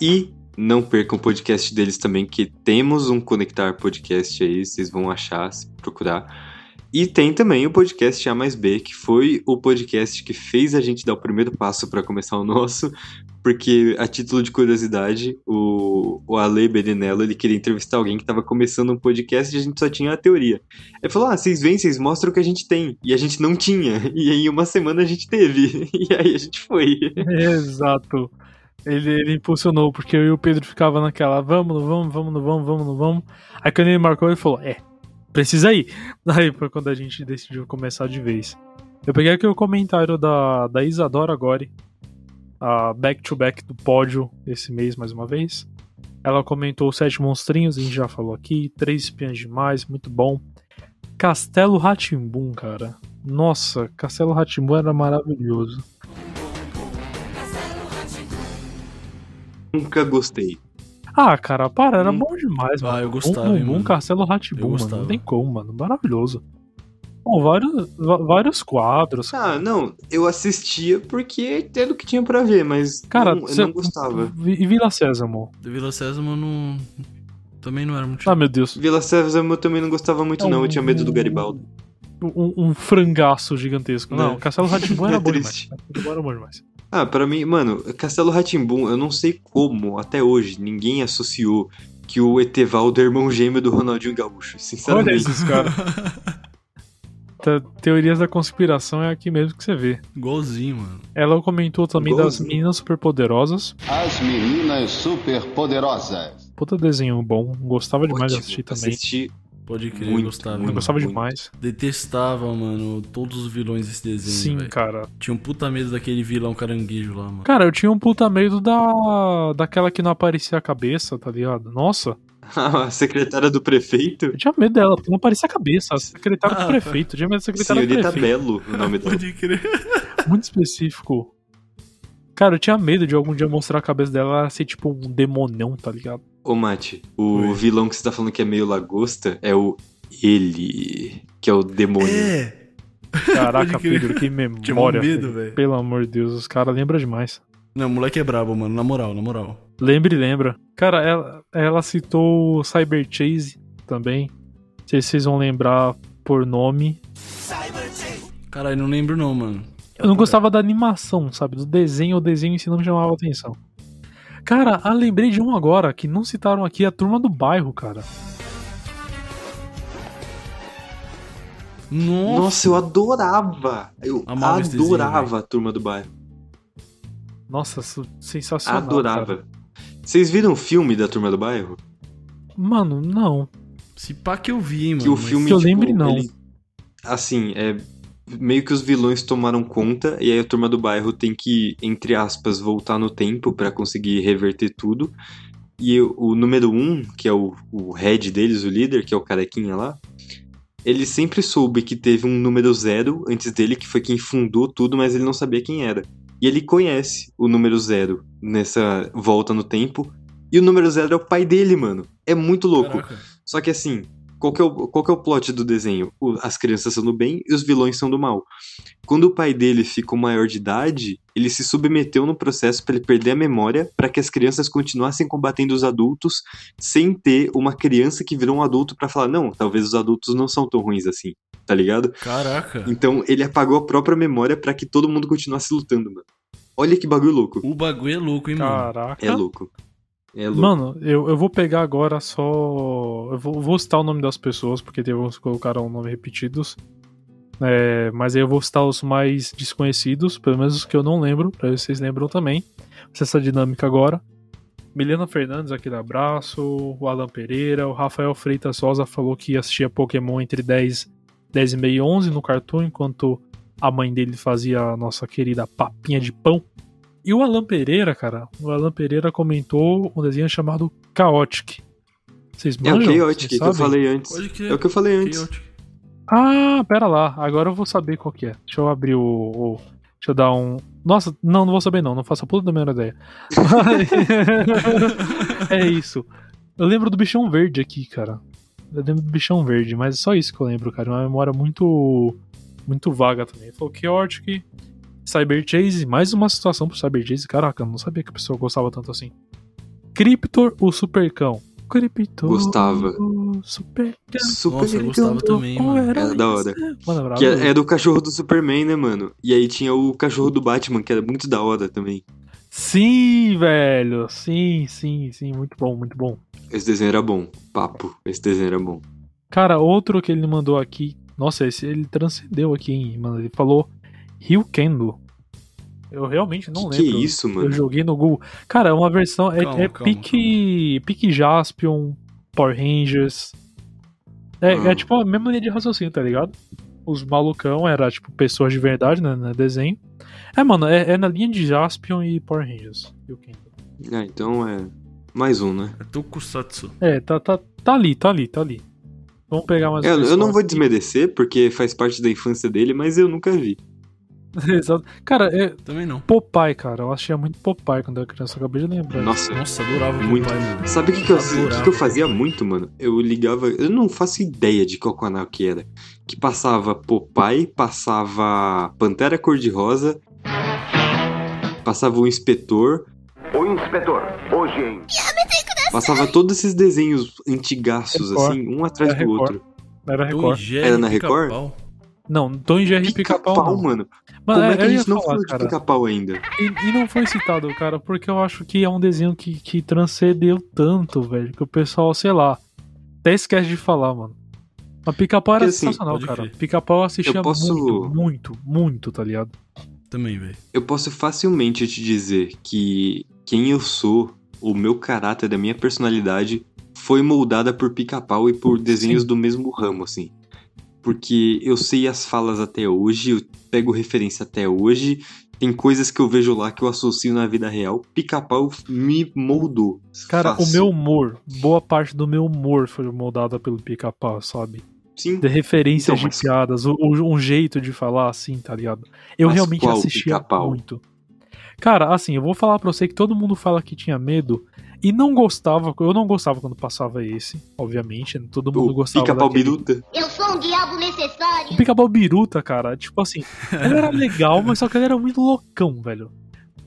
E não percam o podcast deles também, que temos um Conectar Podcast aí, vocês vão achar, se procurar. E tem também o podcast A mais B, que foi o podcast que fez a gente dar o primeiro passo para começar o nosso, porque a título de curiosidade, o, o Ale Berenello, ele queria entrevistar alguém que estava começando um podcast e a gente só tinha a teoria. Ele falou: Ah, vocês vêm, vocês mostram o que a gente tem. E a gente não tinha. E aí, uma semana a gente teve. E aí a gente foi. Exato. Ele, ele impulsionou, porque eu e o Pedro ficava naquela, vamos, não vamos, vamos, não vamos, vamos, não vamos. Aí quando ele marcou, ele falou, é, precisa ir. Aí foi quando a gente decidiu começar de vez. Eu peguei aqui o comentário da, da Isadora Gori, a back-to-back do pódio esse mês, mais uma vez. Ela comentou Sete Monstrinhos, a gente já falou aqui, Três Espiãs Demais, muito bom. Castelo Ratimbum, cara. Nossa, Castelo Ratimbum era maravilhoso. Nunca gostei. Ah, cara, para, era Hum. bom demais, Ah, mano. eu gostava, um, um, mano. Castelo Ratibum, mano. Não tem como, mano. Maravilhoso. Bom, vários, vários quadros. Ah, não, eu assistia porque era o que tinha pra ver, mas Cara, não, eu cê- não gostava. E Vila Sésamo? Vila Sésamo não. Também não era muito. Ah, meu Deus. Vila Sésamo eu também não gostava muito, É não. um- Eu tinha medo do Garibaldo. Um, um frangaço gigantesco. Não, É. Castelo Ratibum era bom demais. Era bom demais. Ah, pra mim, mano, Castelo Ratimbum, eu não sei como, até hoje, ninguém associou que o Etevaldo é irmão gêmeo do Ronaldinho Gaúcho. Olha Sinceramente. esses caras. Te- Teorias da conspiração é aqui mesmo que você vê. Igualzinho, mano. Ela comentou também das meninas superpoderosas. As meninas superpoderosas. Puta desenho bom. Gostava demais de Ótimo, assistir também. Assisti Pode crer, Muito, gostava. Muito. gostava muito. demais. Detestava, mano, todos os vilões desse desenho. Sim, velho. cara. Tinha um puta medo daquele vilão caranguejo lá, mano. Cara, eu tinha um puta medo da. daquela que não aparecia a cabeça, tá ligado? Nossa, a secretária do prefeito. eu tinha medo dela, porque não aparecia a cabeça. A secretária Ah, do prefeito. Eu tinha medo da secretária do Senhorita prefeito. Belo, o nome dela. Pode crer. Muito específico. Cara, eu tinha medo de algum dia mostrar a cabeça dela ela ser tipo um demonão, tá ligado? Ô, Mate, o Oi. vilão que você tá falando que é meio lagosta é o Ele, que é o demônio. É! Caraca. Pedro, que memória. medo, velho. Pelo amor de Deus, os caras lembram demais. Não, o moleque é brabo, mano. Na moral, na moral. Lembra e lembra. Cara, ela, ela citou o Cyber Chase também. Não sei se vocês vão lembrar por nome. Caralho, não lembro não, mano. Eu não gostava da animação, sabe? Do desenho, o desenho em si não me chamava atenção. Cara, ah, lembrei de um agora que não citaram aqui, a turma do bairro, cara. Nossa! Nossa, eu adorava! Eu Amava esse desenho, adorava a turma do bairro. Nossa, sensacional. Adorava. cara. Vocês viram o filme da turma do bairro? Mano, não. Se pá que eu vi, hein, mano. Que o filme, Que eu tipo, lembre, não. ele- assim, é meio que os vilões tomaram conta e aí a turma do bairro tem que, entre aspas, voltar no tempo pra conseguir reverter tudo. E o, o número um, que é o, o head deles, o líder, que é o carequinha lá, ele sempre soube que teve um número zero antes dele, que foi quem fundou tudo, mas ele não sabia quem era. E ele conhece o número zero nessa volta no tempo. E o número zero é o pai dele, mano. É muito louco. Caraca. Só que assim, qual que, é o, qual que é o plot do desenho? O- as crianças são do bem e os vilões são do mal. Quando o pai dele ficou maior de idade, ele se submeteu no processo pra ele perder a memória para que as crianças continuassem combatendo os adultos sem ter uma criança que virou um adulto pra falar, não, talvez os adultos não são tão ruins assim, tá ligado? Caraca. Então ele apagou a própria memória pra que todo mundo continuasse lutando, mano. Olha que bagulho louco. O bagulho é louco, hein, mano. Caraca. É louco. É louco. Mano, eu, eu vou pegar agora só. Eu vou, vou citar o nome das pessoas, porque teve uns que colocaram o nome repetidos. É, mas aí eu vou citar os mais desconhecidos, pelo menos os que eu não lembro, pra vocês lembram também. Essa dinâmica agora. Milena Fernandes, aquele abraço. O Alan Pereira. O Rafael Freitas Sosa falou que assistia Pokémon entre 10, 10 e meia e 11 no Cartoon, enquanto a mãe dele fazia a nossa querida papinha de pão. E o Alan Pereira, cara, o Alan Pereira comentou um desenho chamado Chaotic. Vocês é o manjam? Chaotic que eu falei antes. É o que eu falei antes. Chaotic. Ah, pera lá, agora eu vou saber qual que é. Deixa eu abrir o. o- deixa eu dar um. Nossa, não, não vou saber não, não faço a puta da menor ideia. é isso. Eu lembro do bichão verde aqui, cara. Eu lembro do bichão verde, mas é só isso que eu lembro, cara. Uma memória muito. muito vaga também. Falou Chaotic, Cyber Chase, mais uma situação pro Cyber Chase. Caraca, eu não sabia que a pessoa gostava tanto assim. Cryptor, o Supercão. Cryptor. Gostava. o Supercão. Super Nossa, eu gostava também, mano. Era da hora. Mano, bravo. Que é, é do cachorro do Superman, né, mano? E aí tinha o cachorro do Batman, que era muito da hora também. Sim, velho. Sim, sim, sim. Muito bom, muito bom. Esse desenho era bom. Papo. Esse desenho era bom. Cara, outro que ele mandou aqui. Nossa, esse ele transcendeu aqui, hein, mano. Ele falou Rio Kendo. Eu realmente não que, que é lembro. isso, Eu mano? joguei no Google. Cara, é uma versão. É, Calma, é calma, pique. Pique Jaspion, Power Rangers. É, Ah. é tipo a mesma linha de raciocínio, tá ligado? Os malucão era tipo pessoas de verdade, né? No desenho. É, mano, é, é na linha de Jaspion e Power Rangers. Rio Kendo. Ah, então é. Mais um, né? É Tokusatsu. É, tá, tá, tá ali, tá ali, tá ali. Vamos pegar mais um É, eu pessoal não vou aqui. desmerecer, porque faz parte da infância dele, mas eu nunca vi. Exato. Cara, é Também não. Popeye, cara. Eu assistia muito Popeye quando eu era criança. Eu acabei de lembrar. Nossa, Nossa, adorava muito. Popeye, mano. Sabe o que, que, eu, o que que eu fazia muito, mano? Eu ligava. Eu não faço ideia de qual canal que era. Que passava Popeye, passava Pantera Cor-de-Rosa, passava o Inspetor, O inspetor, hoje em passava todos esses desenhos antigaços, Record. assim, um atrás Era do Record. outro. Era Record. Era na Pica-Pau. Não, Tom e Jerry Pica-Pau não. mano. Mano, Como é que a ia gente não falar, falou de pica-pau ainda? E, e não foi citado, cara, porque eu acho que é um desenho que, que transcendeu tanto, velho, que o pessoal, sei lá, até esquece de falar, mano. Mas Pica-Pau era assim, sensacional, cara. Pica-Pau assistia Eu posso- muito, muito, muito, tá ligado? Também, velho. Eu posso facilmente te dizer que quem eu sou, o meu caráter, a minha personalidade, foi moldada por pica-pau e por desenhos do mesmo ramo, assim. Porque eu sei as falas até hoje, eu pego referência até hoje, tem coisas que eu vejo lá que eu associo na vida real. Pica-pau me moldou. Cara, o Fácil. meu humor, boa parte do meu humor foi moldada pelo Pica-Pau, sabe? Sim. De referências Então, de mas- piadas, o- o- um jeito de falar assim, tá ligado? Eu Mas realmente assistia muito. Cara, assim, eu vou falar pra você que todo mundo fala que tinha medo e não gostava, eu não gostava quando passava esse, obviamente, né? todo mundo O gostava pica-pau biruta. Eu sou um diabo necessário. O Pica-Pau Biruta, cara, tipo assim, ele era legal, mas só que ele era muito loucão, velho.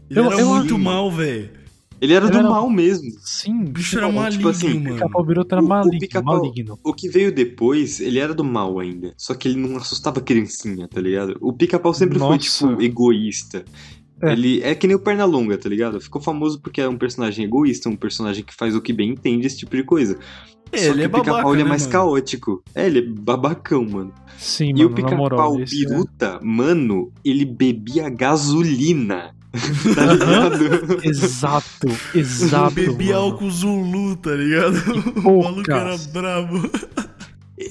Ele Eu- era eu muito acho- mal, velho. Ele era Ele do era- mal mesmo. Sim, O bicho era Tipo maligno, assim, mano. Pica-Pau Biruta era O- o maligno, Pica-Pau- maligno. O que veio depois, ele era do mal ainda. Só que ele não assustava criancinha, tá ligado? O pica-pau sempre foi, Nossa. tipo, egoísta. É. Ele é que nem o Pernalonga, tá ligado? Ficou famoso porque é um personagem egoísta, um personagem que faz o que bem entende, esse tipo de coisa. Só Ele que é o pica-pau ele é né, mais mano? caótico. É, ele é babacão, mano. Sim, e o mano, moral. pica-pau esse é- biruta, mano, ele bebia gasolina. tá ligado? Exato, exato. bebia mano. álcool Zulu, tá ligado? O maluco era brabo.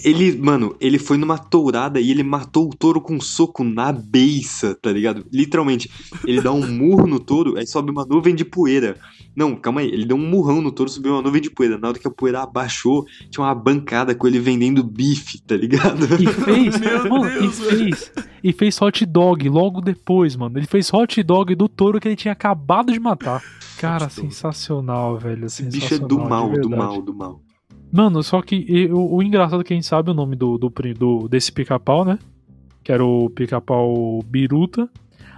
Ele, mano, ele foi numa tourada e ele matou o touro com um soco na beiça, tá ligado? Literalmente. Ele dá um murro no touro, aí sobe uma nuvem de poeira. Não, calma aí. Ele deu um murrão no touro, subiu uma nuvem de poeira. Na hora que a poeira abaixou, tinha uma bancada com ele vendendo bife, tá ligado? E fez, Meu mano, Deus, e fez, e fez hot dog logo depois, mano. Ele fez hot dog do touro que ele tinha acabado de matar. Cara, sensacional, velho. Esse bicho é do mal, do mal, do mal. Mano, só que e, o, o engraçado é que a gente sabe o nome do, do, do- desse pica-pau, né? Que era o pica-pau Biruta.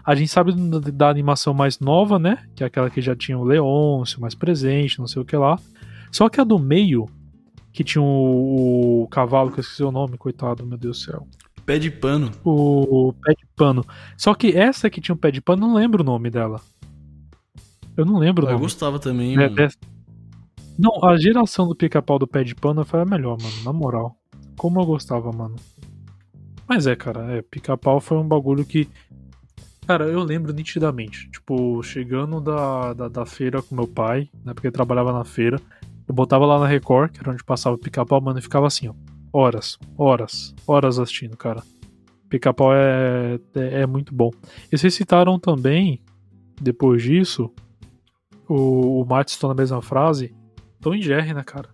A gente sabe da, da animação mais nova, né? Que é aquela que já tinha o Leôncio mais presente, não sei o que lá. Só que a do meio, que tinha o, o cavalo, que eu esqueci o nome, coitado, meu Deus do céu. Pé de pano. O, o pé de pano. Só que essa que tinha o pé de pano, eu não lembro o nome dela. Eu não lembro o Eu nome. gostava também, É, dessa- Não, a geração do pica-pau do pé de pano foi a melhor, mano, na moral. Como eu gostava, mano. Mas é, cara, é, pica-pau foi um bagulho que. Cara, eu lembro nitidamente. Tipo, chegando da, da, da feira com meu pai, né? Porque trabalhava na feira. Eu botava lá na Record, que era onde passava o pica-pau, mano, e ficava assim, ó. Horas, horas, horas assistindo, cara. Pica-pau é, é, é muito bom. E vocês citaram também, depois disso, o, o Matt citou na mesma frase, Tom e Jerry, né, cara?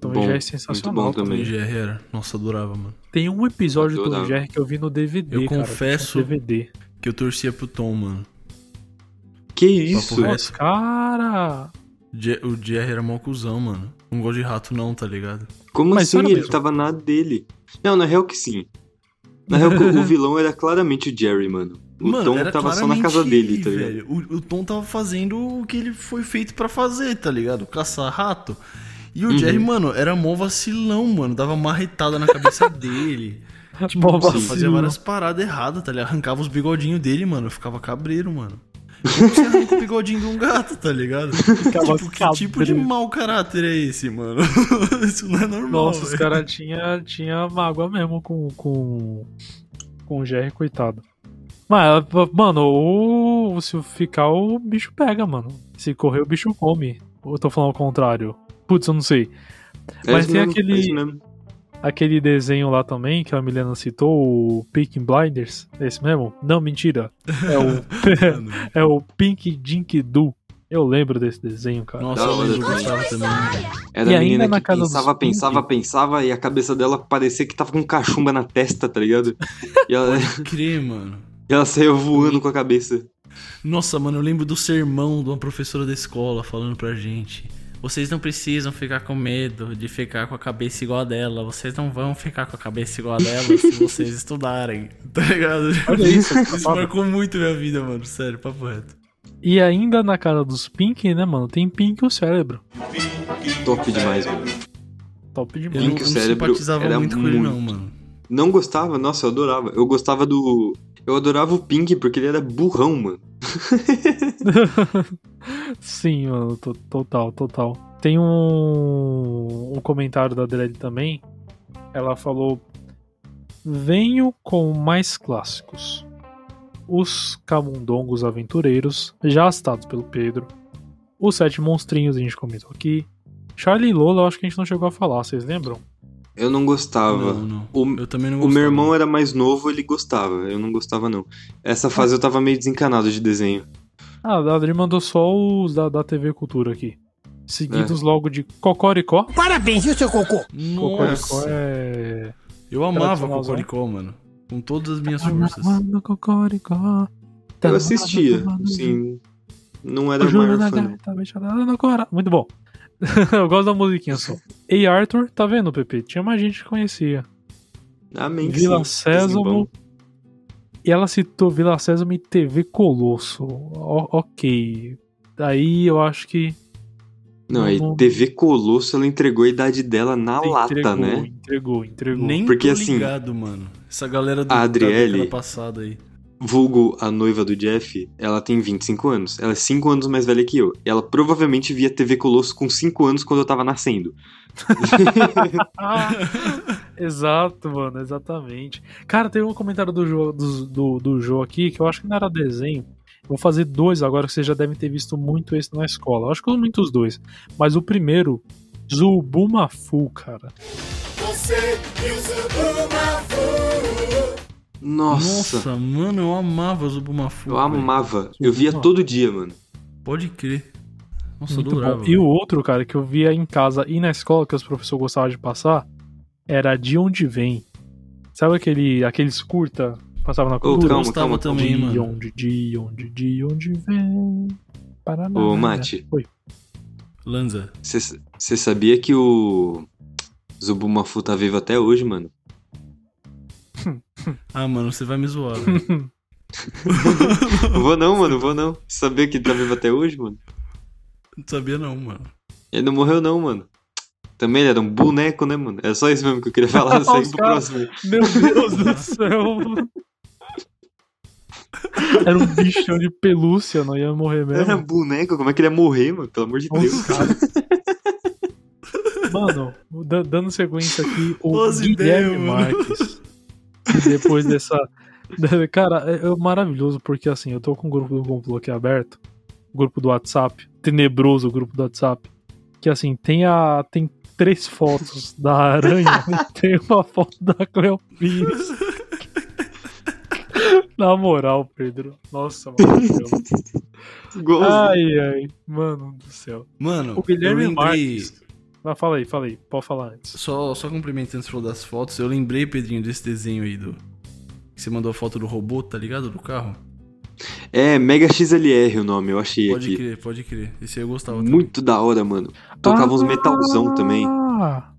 Tom Bom, e Jerry é muito sensacional. bom cara. também. Tom e Jerry era. Nossa, adorava, mano. Tem um episódio do Tom e. Jerry que eu vi no DVD, Eu cara. confesso- tinha DVD. Que eu torcia pro Tom, mano. Que isso? Nossa, cara! O Jerry era mó cuzão, mano. Não gosto de rato, não, tá ligado? Como Mas assim? Ele mesmo? tava na dele. Não, na real que sim. Na real que o vilão era claramente o Jerry, mano. O mano, Tom era tava só na casa dele, ele, tá ligado? velho. O, o Tom tava fazendo o que ele foi feito pra fazer, tá ligado? Caçar rato. E o Uhum. Jerry, mano, era mó vacilão, mano. Dava marretada na cabeça dele. Tipo, Mó mano, vacilo. fazia várias paradas erradas, tá ligado? Arrancava os bigodinhos dele, mano. Eu ficava cabreiro, mano. Como você arranca o bigodinho de um gato, tá ligado? Ficava tipo, que tipo de mau caráter é esse, mano? Isso não é normal. Nossa, os velho. caras tinha, tinha mágoa mesmo com, com, com o Jerry, coitado. Mas, mano, o, se ficar, o bicho pega, mano. Se correr, o bicho come. Ou eu tô falando ao contrário? Putz, eu não sei. É Mas tem mesmo, aquele- é. Aquele desenho lá também, que a Milena citou, o Pink Blinders. É esse mesmo? Não, mentira. É o, é o Pink Dink Do. Eu lembro desse desenho, cara. Nossa, eu gostava também. Era E a ainda menina na que pensava, pensava, pensava e a cabeça dela parecia que tava com cachumba na testa, tá ligado? E ela, Crer, mano. Ela saiu voando com a cabeça. Nossa, mano, eu lembro do sermão de uma professora da escola falando pra gente. Vocês não precisam ficar com medo de ficar com a cabeça igual a dela. Vocês não vão ficar com a cabeça igual a dela se vocês estudarem. Tá ligado? Olha isso. Isso marcou muito minha vida, mano. Sério, papo reto. E ainda na cara dos Pink, né, mano? Tem Pink o cérebro. Top demais, mano. Top demais. não, Pink eu não Cérebro simpatizava era muito com ele, não, muito. mano. Não gostava? Nossa, eu adorava. Eu gostava do. Eu adorava o Pink porque ele era burrão, mano. Sim, mano, to- total, total. Tem um, um comentário da Dredd também. Ela falou: Venho com mais clássicos. Os Camundongos Aventureiros, já citados pelo Pedro. Os Sete Monstrinhos, a gente comentou aqui. Charlie e Lola, eu acho que a gente não chegou a falar, vocês lembram? Eu não gostava. Não, não. O, Eu também não o gostava. meu irmão era mais novo, ele gostava. Eu não gostava, não. Essa fase eu tava meio desencanado de desenho. Ah, a Adri mandou só os da, da TV Cultura aqui. Seguidos logo de Cocoricó. Parabéns, viu, seu cocô? Cocoricó Nossa, é. eu amava Tradicionalzão. Cocoricó, mano. Com todas as minhas forças. Cocoricó. Eu assistia, sim. Não era O o maior na fã. cora- Muito bom. eu gosto da musiquinha só. Ei, Arthur, tá vendo, Pepe? Tinha mais gente que conhecia. Amém. Vila Sésamo. E ela citou Vila Sésamo e TV Colosso. O- ok. Daí eu acho que. Não, aí Não- TV Colosso, ela entregou a idade dela na lata, entregou, né? Entregou, entregou. Nem Porque, tô assim, ligado, mano. Essa galera do, a da Adriele- passada aí. Vulgo, a noiva do Jeff, ela tem 25 anos. Ela é 5 anos mais velha que eu. Ela provavelmente via TV Colosso com 5 anos quando eu tava nascendo. Exato, mano, exatamente. Cara, tem um comentário do Jô, do, do, do Jô aqui que eu acho que não era desenho. Vou fazer dois agora que vocês já devem ter visto muito esse na escola. Eu acho que eu muito os dois. Mas o primeiro, Zubumafu, cara. você e o Zubumafu. Nossa, Nossa, mano, eu amava Zubumafu. eu velho. amava. Eu via todo dia, mano. Pode crer. Nossa, Muito eu adorava. bom. E o outro, cara, que eu via em casa e na escola, que os professores gostavam de passar, era De Onde Vem. Sabe aquele, aqueles curta que passava na cultura? calma, gostava calma, calma. também, de mano. onde, de onde, de onde vem. Paraná. Ô, Mate. Oi. Lanza. Você sabia que o Zubumafu tá vivo até hoje, mano? Ah, mano, você vai me zoar, velho. Não vou não, mano, vou não. Sabia que ele tá vivo até hoje, mano? Não sabia não, mano. Ele não morreu não, mano. Também ele era um boneco, né, mano? É só isso mesmo que eu queria falar. Segue pro cara- próximo. Meu Deus do céu. Era um bichão de pelúcia, não ia morrer mesmo. Era boneco, como é que ele ia morrer, mano? Pelo amor de Deus. Os caras. Mano, da- dando sequência aqui, o Boas Guilherme ideias, mano. Depois dessa. Cara, é, é maravilhoso porque assim, eu tô com o grupo do complô aqui aberto. O grupo do WhatsApp. Tenebroso o grupo do WhatsApp. Que assim, tem a. Tem três fotos da aranha e tem uma foto da Cleo Pires. Na moral, Pedro. Nossa, mano. Ai, ai. Mano do céu. Mano, O Guilherme eu lembrei... Marques. Mas fala aí, fala aí. Pode falar antes. Só, só complementando, você falou das fotos, eu lembrei, Pedrinho, desse desenho aí do... Que você mandou a foto do robô, tá ligado? Do carro. É, Mega XLR o nome, eu achei Pode aqui. crer, pode crer. Esse aí eu gostava também. Muito da hora, mano. Tocava uns metalzão também. Ah!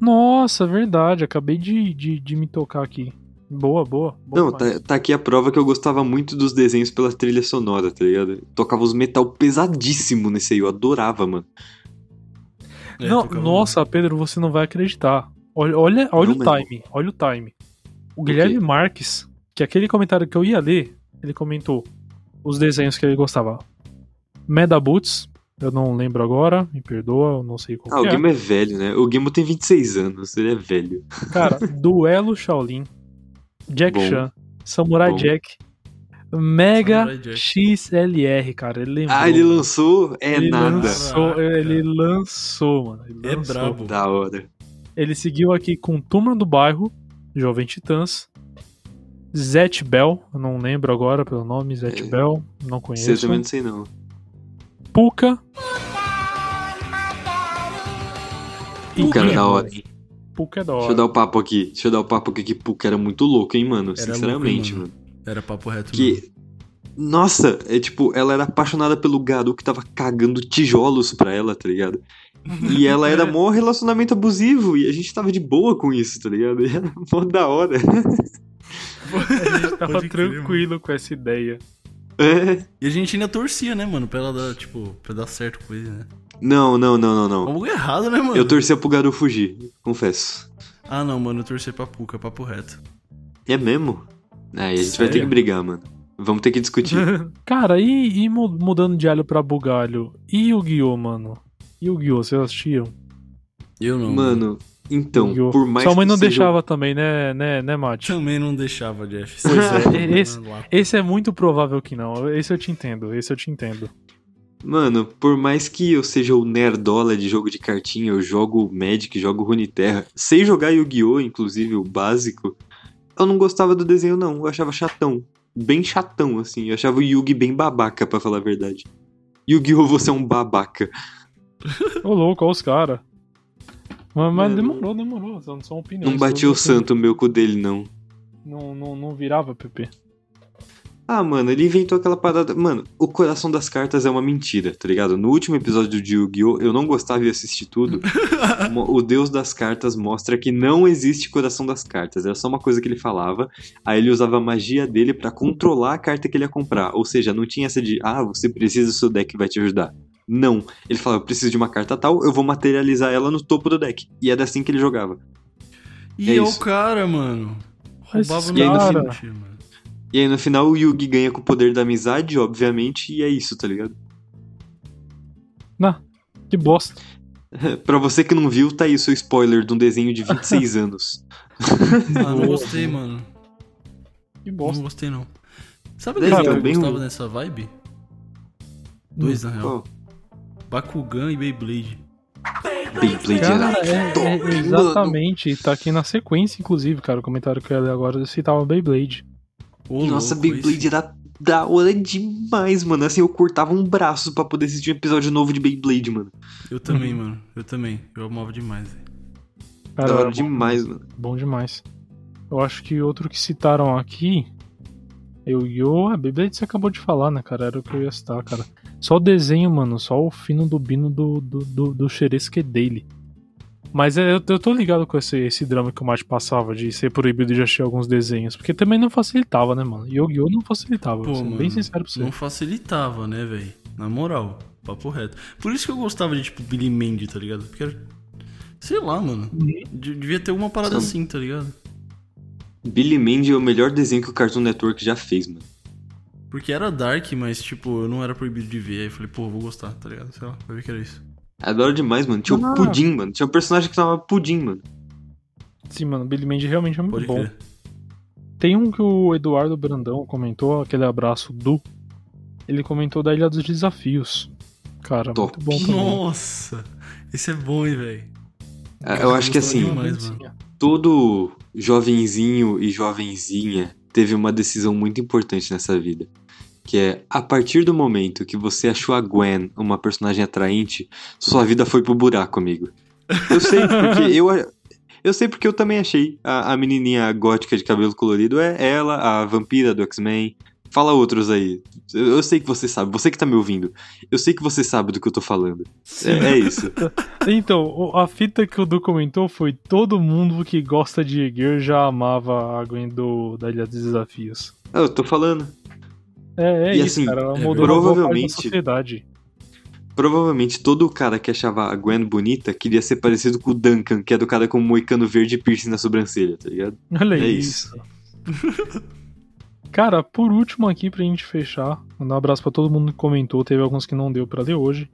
Nossa, verdade. Acabei de, de, de me tocar aqui. Boa, boa. boa Não, tá, tá aqui a prova que eu gostava muito dos desenhos pela trilha sonora, tá ligado? Tocava uns metal pesadíssimo nesse aí, eu adorava, mano. É, Não, nossa, Pedro, você não vai acreditar. Olha, olha, olha Não o mesmo. time. Olha o time. O Guilherme Marques, que aquele comentário que eu ia ler, ele comentou os desenhos que ele gostava. Meda Boots, eu não lembro agora, me perdoa, eu não sei qual Ah, o que é. Gimo é velho, né? O Gimo tem 26 anos, ele é velho. Cara, Duelo Shaolin, Jack Bom. Chan, Samurai Bom. Jack, Mega. XLR, cara. Ele lembrou. Ah, ele lançou? É Ele nada. Lançou, ele lançou, mano. ele É lançou. brabo. Da hora. Ele seguiu aqui com Turma do Bairro, Jovem Titãs, Zet Bell, eu não lembro agora pelo nome, Zet É. Bell, não conheço. também não sei não. Puka. E O cara é Gui. da hora, hein? Puka é da Deixa eu hora. dar o papo aqui. Deixa eu dar o papo aqui que Puka era muito louco, hein, mano? Era Sinceramente, louco, hein, mano. Era papo reto mesmo. Que. Nossa, é tipo, ela era apaixonada pelo Garu que tava cagando tijolos pra ela, tá ligado? E ela era mó relacionamento abusivo e a gente tava de boa com isso, tá ligado? E era mó da hora. A gente tava Pode crer, tranquilo com essa ideia. É. E a gente ainda torcia, né, mano? Pra ela dar, tipo, pra dar certo com ele, né? Não, não, não, não, não. Algo errado, né, mano? Eu torcia pro Garu fugir, confesso. Ah, não, mano, eu torci pra Puka, papo reto. É mesmo? Aí a gente vai ter Sério? que brigar, mano. Vamos ter que discutir. Cara, e, e mu- mudando de alho pra bugalho? E o Guiô, mano? E o Guiô, vocês assistiam? Eu não. Mano, então, Yu-Gi-Oh! por mais Sua mãe que não seja- deixava também, né, né, né, Mate? Também não deixava, Jeff. Pois é, esse- Lá. Esse é muito provável que não. Esse eu te entendo, esse eu te entendo. Mano, por mais que eu seja o nerdola de jogo de cartinha, eu jogo Magic, jogo Runeterra, sei jogar Yu-Gi-Oh!, inclusive o básico, eu não gostava do desenho não, eu achava chatão. Bem chatão, assim, eu achava o Yugi bem babaca, pra falar a verdade. Yu-Gi-Oh! você é um babaca. Ô, louco, olha os caras. Mas, mas É, demorou, demorou. São, opiniões. Não batia o santo meu com o dele, não. Não, não, não virava, Pepe. Ah, mano, ele inventou aquela parada. Mano, o coração das cartas é uma mentira, tá ligado? No último episódio de Yu-Gi-Oh! eu não gostava e assisti tudo. O deus das cartas mostra que não existe coração das cartas. Era só uma coisa que ele falava. Aí ele usava a magia dele pra controlar a carta que ele ia comprar. Ou seja, não tinha essa de, ah, você precisa, o seu deck vai te ajudar. Não. Ele falava, eu preciso de uma carta tal, eu vou materializar ela no topo do deck. E era assim que ele jogava. E É é o cara, mano. Roubava no aí no cara- fim, mano. E aí no final o Yugi ganha com o poder da amizade, obviamente, e é isso, tá ligado? Não, que bosta. pra você que não viu, tá aí o seu spoiler de um desenho de 26 anos. Ah, não gostei, mano. Que Não bosta. gostei, não. Sabe o Desenho que eu bem gostava ruim. nessa vibe? Dois, na real. Qual? Bakugan e Beyblade. Beyblade Cara, era é, é, exatamente. Tá aqui na sequência, inclusive, cara. O comentário que eu ia ler agora citava Beyblade. Ô, Nossa, louco, Beyblade esse- era da hora demais, mano. Assim, eu cortava um braço pra poder assistir um episódio novo de Beyblade, mano. Eu também, mano. Eu também. Eu amava demais, velho. Cara, da hora era bom demais, mano. Bom demais. Eu acho que outro que citaram aqui. Eu e o. A Beyblade você acabou de falar, né, cara? Era o que eu ia citar, cara. Só o desenho, mano. Só o fino do bino do, do, do, do Xeresque dele. Mas é, eu, eu tô ligado com esse, esse drama que o Mate passava de ser proibido de assistir alguns desenhos. Porque também não facilitava, né, mano? Yu-Gi-Oh! não facilitava. Pô, mano, bem sincero pra você. Não facilitava, né, velho? Na moral, papo reto. Por isso que eu gostava de, tipo, Billy Mandy, tá ligado? Porque era. Sei lá, mano. Uhum. De- Devia ter alguma parada Sabe- assim, tá ligado? Billy Mandy é o melhor desenho que o Cartoon Network já fez, mano. Porque era dark, mas, tipo, eu não era proibido de ver. Aí eu falei, pô, vou gostar, tá ligado? Sei lá, vai ver que era isso. Adoro demais, mano. Tinha o Ah. Pudim, mano. Tinha um personagem que chamava Pudim, mano. Sim, mano. Billy Mandy realmente é muito Pode bom. crer. Tem um que o Eduardo Brandão comentou, aquele abraço do. Ele comentou da Ilha dos Desafios. Cara, Top. muito bom também. Nossa! Esse é bom, hein, velho? Ah, Eu acho que assim, demais, todo jovenzinho e jovenzinha teve uma decisão muito importante nessa vida. Que é, a partir do momento que você achou a Gwen uma personagem atraente, sua vida foi pro buraco, amigo. Eu sei porque eu... Eu sei porque eu também achei a, a menininha gótica de cabelo colorido é ela, a vampira do X-Men. Fala outros aí. Eu, eu sei que você sabe, você que tá me ouvindo. Eu sei que você sabe do que eu tô falando. É, é isso. Então, a fita que o Du comentou foi todo mundo que gosta de Gear já amava a Gwen do, da Ilha dos Desafios. Eu tô falando. É, é E isso, assim, cara. Ela é mudou provavelmente- sociedade. Provavelmente todo cara que achava a Gwen bonita queria ser parecido com o Duncan, que é do cara com o moicano verde e piercing na sobrancelha, tá ligado? Olha É isso. Cara, por último aqui pra gente fechar, mandar um abraço pra todo mundo que comentou, teve alguns que não deu pra ler hoje.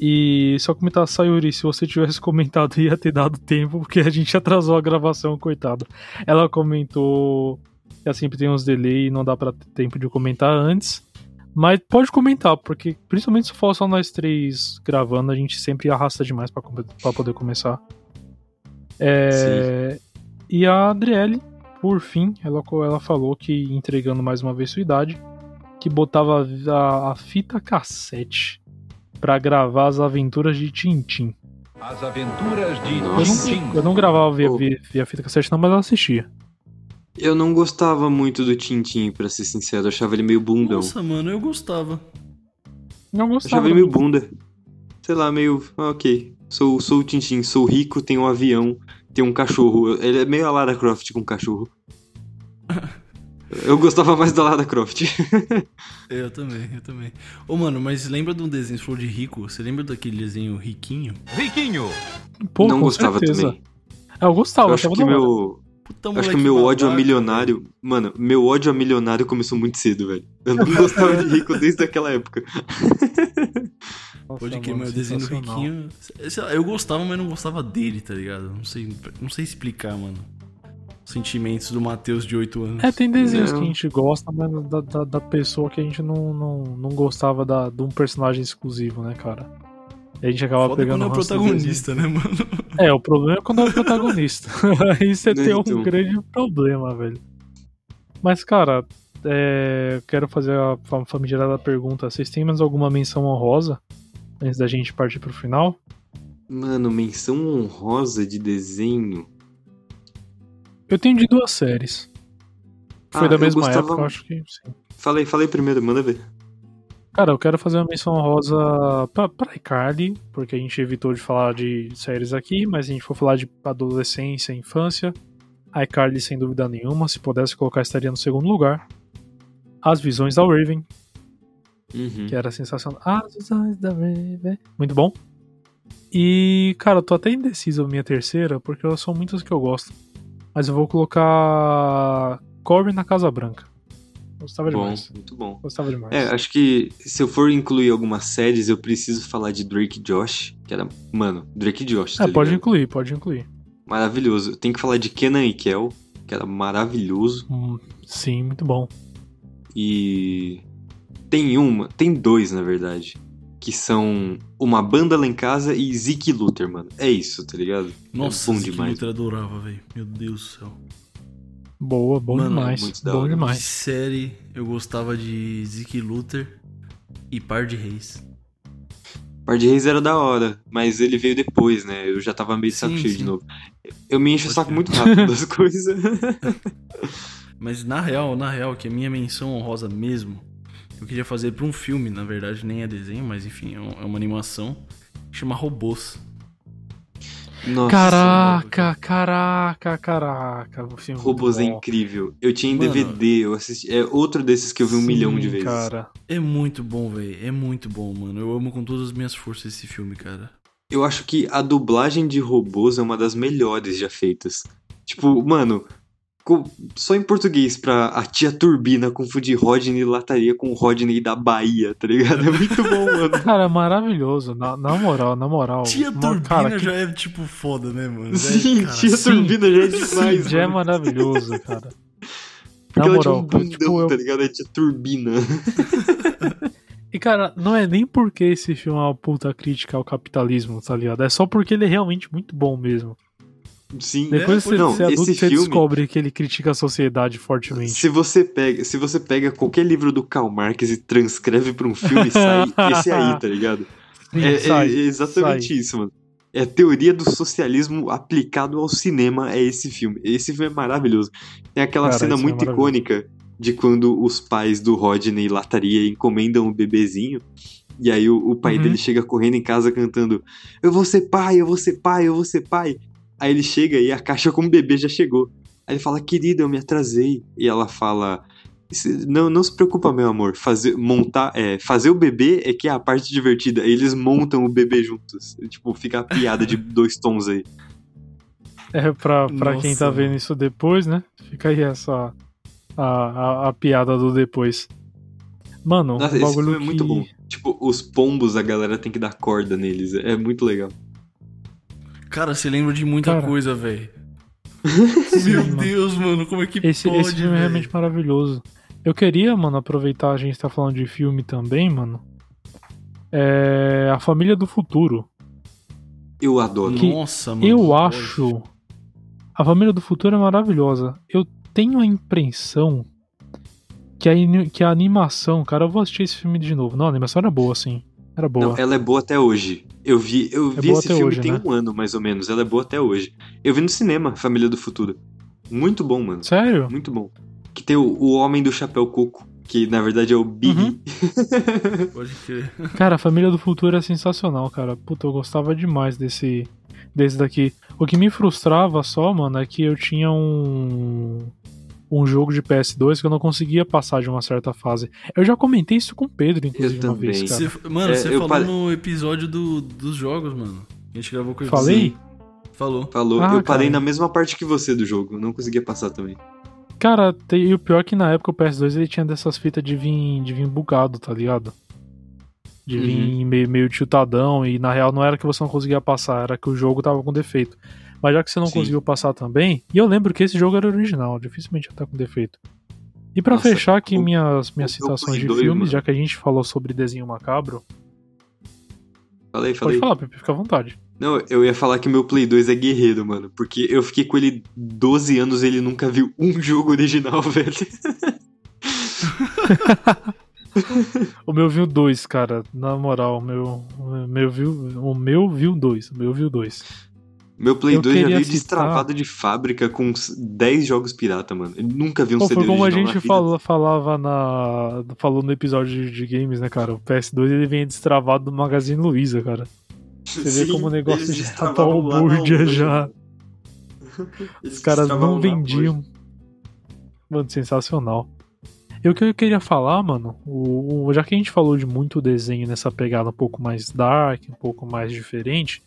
E só comentar, Sayuri, se você tivesse comentado ia ter dado tempo, porque a gente atrasou a gravação, coitado. Ela comentou que sempre tem uns delay e não dá pra ter tempo de comentar antes. Mas pode comentar, porque principalmente se for só nós três gravando, a gente sempre arrasta demais pra poder começar. É, e a Adriele, por fim, ela, ela falou que, entregando mais uma vez sua idade, que botava a, a fita cassete pra gravar as aventuras de Tintim. As aventuras de Eu Nossa. não, eu não gravava via, via, via fita cassete, não, mas eu assistia. Eu não gostava muito do Tintin, pra ser sincero, eu achava ele meio bundão. Nossa, mano, eu gostava. Não Eu gostava. achava ele meio bunda. Sei lá, meio. ah, ok. Sou, sou o Tintin, sou rico, tenho um avião, tenho um cachorro. Ele é meio a Lara Croft com um cachorro. Eu gostava mais da Lara Croft. Eu também, eu também. Ô, mano, mas lembra de um desenho, você falou de rico? Você lembra daquele desenho riquinho? Riquinho. Pô, não com gostava certeza. também. Ah, eu gostava, Eu acho achava que meu. Puta, acho que meu ódio a milionário. Mano, meu ódio a milionário começou muito cedo, velho. Eu não gostava de rico desde aquela época. Nossa, Pode que meu desenho riquinho. eu gostava, mas não gostava dele, tá ligado? Não sei, não sei explicar, mano. Os sentimentos do Matheus de 8 anos. É, tem desenhos Não. que a gente gosta, mas da, da, da pessoa que a gente não, não, não gostava da, de um personagem exclusivo, né, cara? A gente acaba Foda pegando quando é o protagonista, né, mano? É, o problema é quando é o protagonista. Aí você tem um Então. grande problema, velho. Mas, cara, é, eu quero fazer a fam- famigerada pergunta: vocês têm mais alguma menção honrosa antes da gente partir pro final? Mano, menção honrosa de desenho. Eu tenho de duas séries. Foi Ah, da mesma gostava- época, eu acho que sim. Falei, falei primeiro, manda ver. Cara, eu quero fazer uma menção honrosa pra, pra iCarly, porque a gente evitou de falar de séries aqui, mas a gente for falar de adolescência, infância. iCarly, sem dúvida nenhuma, se pudesse colocar, estaria no segundo lugar. As Visões da Raven, Uhum. que era sensacional. As Visões da Raven. Muito bom. E, cara, eu tô até indeciso a minha terceira, porque são muitas que eu gosto. Mas eu vou colocar Corbin na Casa Branca. Gostava Bom, demais. muito bom. Gostava demais. É, acho que se eu for incluir algumas séries, eu preciso falar de Drake e Josh, que era, mano, Drake e Josh, tá É, pode incluir, pode incluir. Maravilhoso. Tem que falar de Kenan e Kel, que era maravilhoso. Hum, sim, muito bom. E tem uma, tem dois, na verdade, que são Uma Banda Lá em Casa e Zeke Luther, mano. É isso, tá ligado? Nossa, é bom Zeke demais. Luther adorava, velho. Meu Deus do céu. Boa, bom Mano, demais. muito da Bom hora. De demais. série, eu gostava de Zeke Luther e Par de Reis. Par de Reis era da hora, mas ele veio depois, né? Eu já tava meio de saco Sim, cheio sim. de novo. Eu me encho o saco muito rápido das coisas. Mas na real, na real, que a minha menção honrosa mesmo, eu queria fazer pra um filme, na verdade, nem é desenho, mas enfim, é é uma animação, que chama Robôs. Nossa, Caraca, caraca, caraca. O filme é Robôs é incrível. Eu tinha em Mano. DVD, eu assisti. É outro desses que eu vi um Sim, milhão de vezes. Cara. É muito bom, velho. É muito bom, mano. Eu amo com todas as minhas forças esse filme, cara. Eu acho que a dublagem de robôs é uma das melhores já feitas. Tipo, mano, co- só em português pra a tia Turbina confundir Rodney Lataria com o Rodney da Bahia, tá ligado? É muito bom, mano. Cara, é maravilhoso. Na, na moral, na moral. Tia Uma- Turbina cara, que- já é, tipo, foda, né, mano? É, Sim, cara, tia sim. Turbina já é Sim, demais, já é maravilhoso, cara. Porque na ela moral, tinha um bundão, tipo, tá ligado? É tia Turbina. E, cara, não é nem porque esse filme é uma puta crítica ao capitalismo, tá ligado? É só porque ele é realmente muito bom mesmo. Sim. Depois pois você, não, é adulto, esse você filme- descobre que ele critica a sociedade fortemente. Se você pega, se você pega qualquer livro do Karl Marx e transcreve pra um filme, sai esse aí, tá ligado? Sim, É, é- sai, é exatamente sai. isso, mano. É a teoria do socialismo aplicado ao cinema, é esse filme. Esse filme é maravilhoso. Tem aquela Cara, cena é muito maravilhoso. icônica de quando os pais do Rodney Lataria encomendam o bebezinho. E aí o, o pai Uhum. dele chega correndo em casa cantando: Eu vou ser pai, eu vou ser pai, eu vou ser pai. Aí ele chega e a caixa com o bebê já chegou. Aí ele fala: Querida, eu me atrasei. E ela fala: "Isso- Não, não se preocupa, meu amor. Fazer, montar, é, fazer o bebê é que é a parte divertida. Eles montam o bebê juntos. Tipo, fica a piada de dois tons aí. É, pra, pra quem tá vendo isso depois, né? Fica aí essa. A, a, a piada do depois. Mano, Nossa, um esse bagulho filme é muito que- bom. Tipo, os pombos, a galera tem que dar corda neles. É muito legal. Cara, você lembra de muita Cara. coisa, velho. Meu mano. Deus, mano, como é que Esse, pode, esse filme é velho? realmente maravilhoso. Eu queria, mano, aproveitar a gente tá falando de filme também, mano. É. A Família do Futuro. Eu adoro. Que Nossa, mano. eu acho. A Família do Futuro é maravilhosa. Eu tenho a impressão que a, que a animação. Cara, eu vou assistir esse filme de novo. Não, a animação era boa, sim. Era boa. Não, ela é boa até hoje. Eu vi, eu É vi esse filme hoje, tem né? um ano, mais ou menos. Ela é boa até hoje. Eu vi no cinema, Família do Futuro. Muito bom, mano. Sério? Muito bom. Que tem o, o Homem do Chapéu Coco, que na verdade é o Big. Uhum. Pode crer. Cara, a Família do Futuro é sensacional, cara. Puta, eu gostava demais desse, desse daqui. O que me frustrava só, mano, é que eu tinha um. Um jogo de PS2 que eu não conseguia passar de uma certa fase. Eu já comentei isso com o Pedro, inclusive, Eu uma vez, também. cara. Você- mano, É, você falou pare- no episódio do, dos jogos, mano. A gente gravou com ele. Falei? Falou. Falou. Ah, eu parei cara. na mesma parte que você do jogo. Não conseguia passar também. Cara, tem- e o pior é que na época o PS2 ele tinha dessas fitas de vir, de vir bugado, tá ligado? De Uhum. vir meio, meio tiltadão, e na real não era que você não conseguia passar, era que o jogo tava com defeito. Mas já que você não Sim. conseguiu passar também, e eu lembro que esse jogo era original, dificilmente ia estar com defeito. E pra Nossa, fechar aqui o- minhas, minhas citações de 2, filmes, mano. já que a gente falou sobre desenho macabro, Falei, pode falei. falar, Pepe, fica à vontade. Não, eu ia falar que meu Play 2 é guerreiro, mano. Porque eu fiquei com ele 12 anos e ele nunca viu um jogo original, velho. O meu viu dois, cara, na moral, o meu, o meu viu, o meu viu dois, o meu viu dois. Meu Play Eu 2 já veio citar- destravado de fábrica com uns 10 jogos pirata, mano. Ele nunca viu um Pô, CD foi como a gente fala- falava na. falou no episódio de, games, né, cara? O PS2 ele vem destravado do Magazine Luiza, cara. Você vê Sim, como o negócio já tá balbúrdia loja. já. Eles Os caras não vendiam. Mano, sensacional. E o que eu queria falar, mano, o, o- já que a gente falou de muito desenho nessa pegada um pouco mais dark, um pouco mais diferente,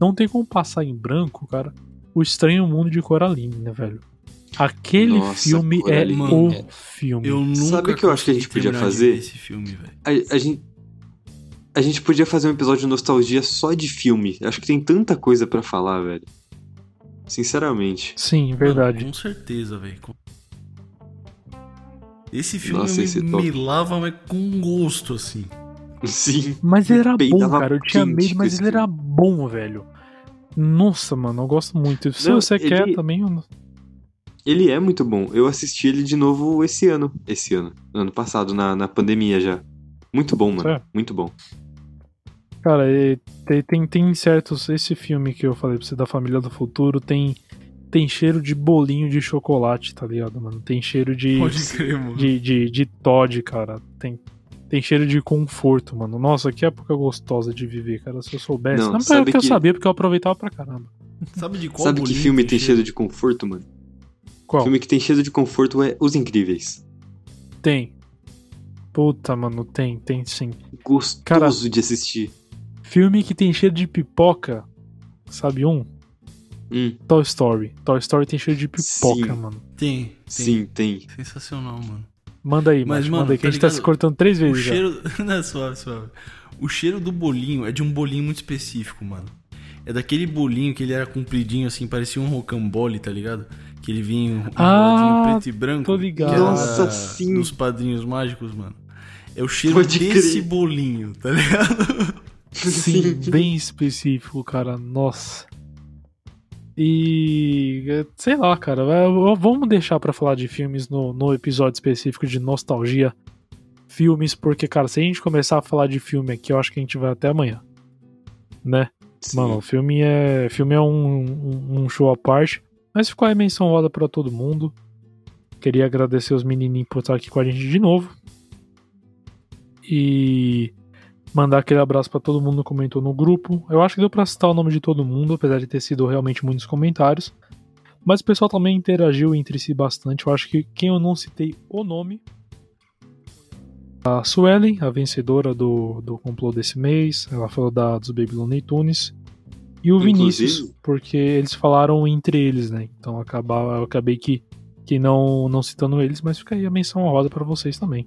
não tem como passar em branco, cara, o Estranho Mundo de Coraline, né, velho? Aquele Nossa, filme é o é- filme. Eu nunca Sabe o que eu acho que a gente podia fazer? Esse filme, velho. A, a gente. A gente podia fazer um episódio de nostalgia só de filme. Acho que tem tanta coisa pra falar, velho. Sinceramente. Sim, verdade. Mano, com certeza, velho. Esse filme Nossa, me, esse é me lava, mas com gosto, assim. Sim. Mas ele era bom, cara. Eu tinha medo, mas ele era bom, velho. Nossa, mano, eu gosto muito. Se Não, você ele- quer também, eu não- Ele é muito bom. Eu assisti ele de novo esse ano. Esse ano. Ano passado, na, na pandemia já. Muito bom, mano. Sério? Muito bom. Cara, tem, tem, tem certos. Esse filme que eu falei pra você da Família do Futuro tem, tem cheiro de bolinho de chocolate, tá ligado, mano? Tem cheiro de. Pode crer, mano. de, de, de Todd, cara. Tem, tem cheiro de conforto, mano. Nossa, que época gostosa de viver, cara. Se eu soubesse. Não, Não, sabe que eu que- sabia, porque eu aproveitava pra caramba. Sabe de qual Sabe que filme tem cheiro de conforto, mano? Qual? Filme que tem cheiro de conforto é Os Incríveis. Tem. Puta, mano, tem, tem sim. Gostoso Cara- de assistir. Filme que tem cheiro de pipoca. Sabe um? Hum, Toy Story. Toy Story tem cheiro de pipoca, Sim. mano. Tem, tem. sim, tem. Sensacional, mano. Manda aí, Mas, mano, manda aí, que tá a gente tá ligado? se cortando três O vezes já. cheiro. Não, é suave, suave. O cheiro do bolinho é de um bolinho muito específico, mano. É daquele bolinho que ele era compridinho, assim, parecia um rocambole, tá ligado? Que ele vinha um Ah, preto e branco. tô ligado. Nossa, sim. Dos padrinhos mágicos, mano. É o cheiro Pode desse crer. bolinho, tá ligado? Sim, bem específico, cara. Nossa. E. eh, Sei lá, cara. vai- Vamos deixar pra falar de filmes no, no episódio específico de nostalgia. Filmes, porque, cara, se a gente começar a falar de filme aqui, eu acho que a gente vai até amanhã. Né? Sim. Mano, o filme é, filme é um, um, um show à parte. Mas ficou aí menção roda pra todo mundo. Queria agradecer os menininhos por estar aqui com a gente de novo. E mandar aquele abraço pra todo mundo que comentou no grupo. Eu acho que deu pra citar o nome de todo mundo, apesar de ter sido realmente muitos comentários. Mas o pessoal também interagiu entre si bastante. Eu acho que quem eu não citei o nome. A Suelen, a vencedora do, do complô desse mês. Ela falou da, dos Baby Looney Tunes. E o Inclusive- Vinícius, porque eles falaram entre eles, né? Então acabar, eu acabei que, que não, não citando eles, mas fica aí a menção honrosa pra vocês também.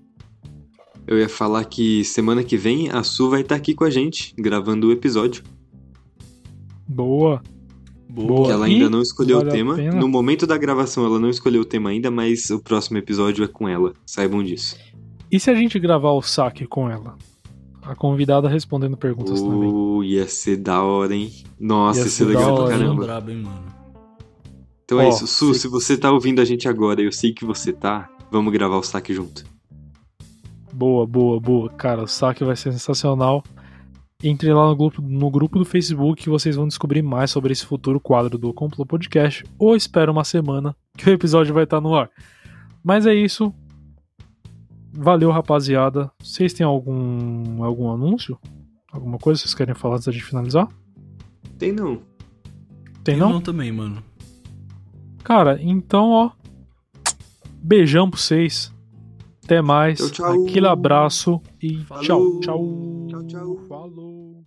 Eu ia falar que semana que vem a Su vai estar aqui com a gente, gravando o episódio. Boa. Boa. Que ela E ainda não escolheu vale o tema. No momento da gravação, ela não escolheu o tema ainda, mas o próximo episódio é com ela. Saibam disso. E se a gente gravar o saque com ela? A convidada respondendo perguntas também. Uh, ia ser da hora, hein? Nossa, Ia ia ser legal pra caramba. brabo, hein, mano. Então é Ó, isso. Su, se- se você tá ouvindo a gente agora, eu sei que você tá, vamos gravar o saque junto. Boa, boa, boa. Cara, o saque vai ser sensacional. Entre lá no grupo, no grupo do Facebook que vocês vão descobrir mais sobre esse futuro quadro do Complô Podcast. Ou espera uma semana que o episódio vai estar no ar. Mas é isso. Valeu, rapaziada. Vocês têm algum, algum anúncio? Alguma coisa que vocês querem falar antes da gente finalizar? Tem não. Tem Eu não? não também, mano. Cara, então, ó. Beijão pra vocês. Até mais. Tchau, tchau. Aquele abraço e Falou. tchau, tchau. Tchau, tchau. Falou.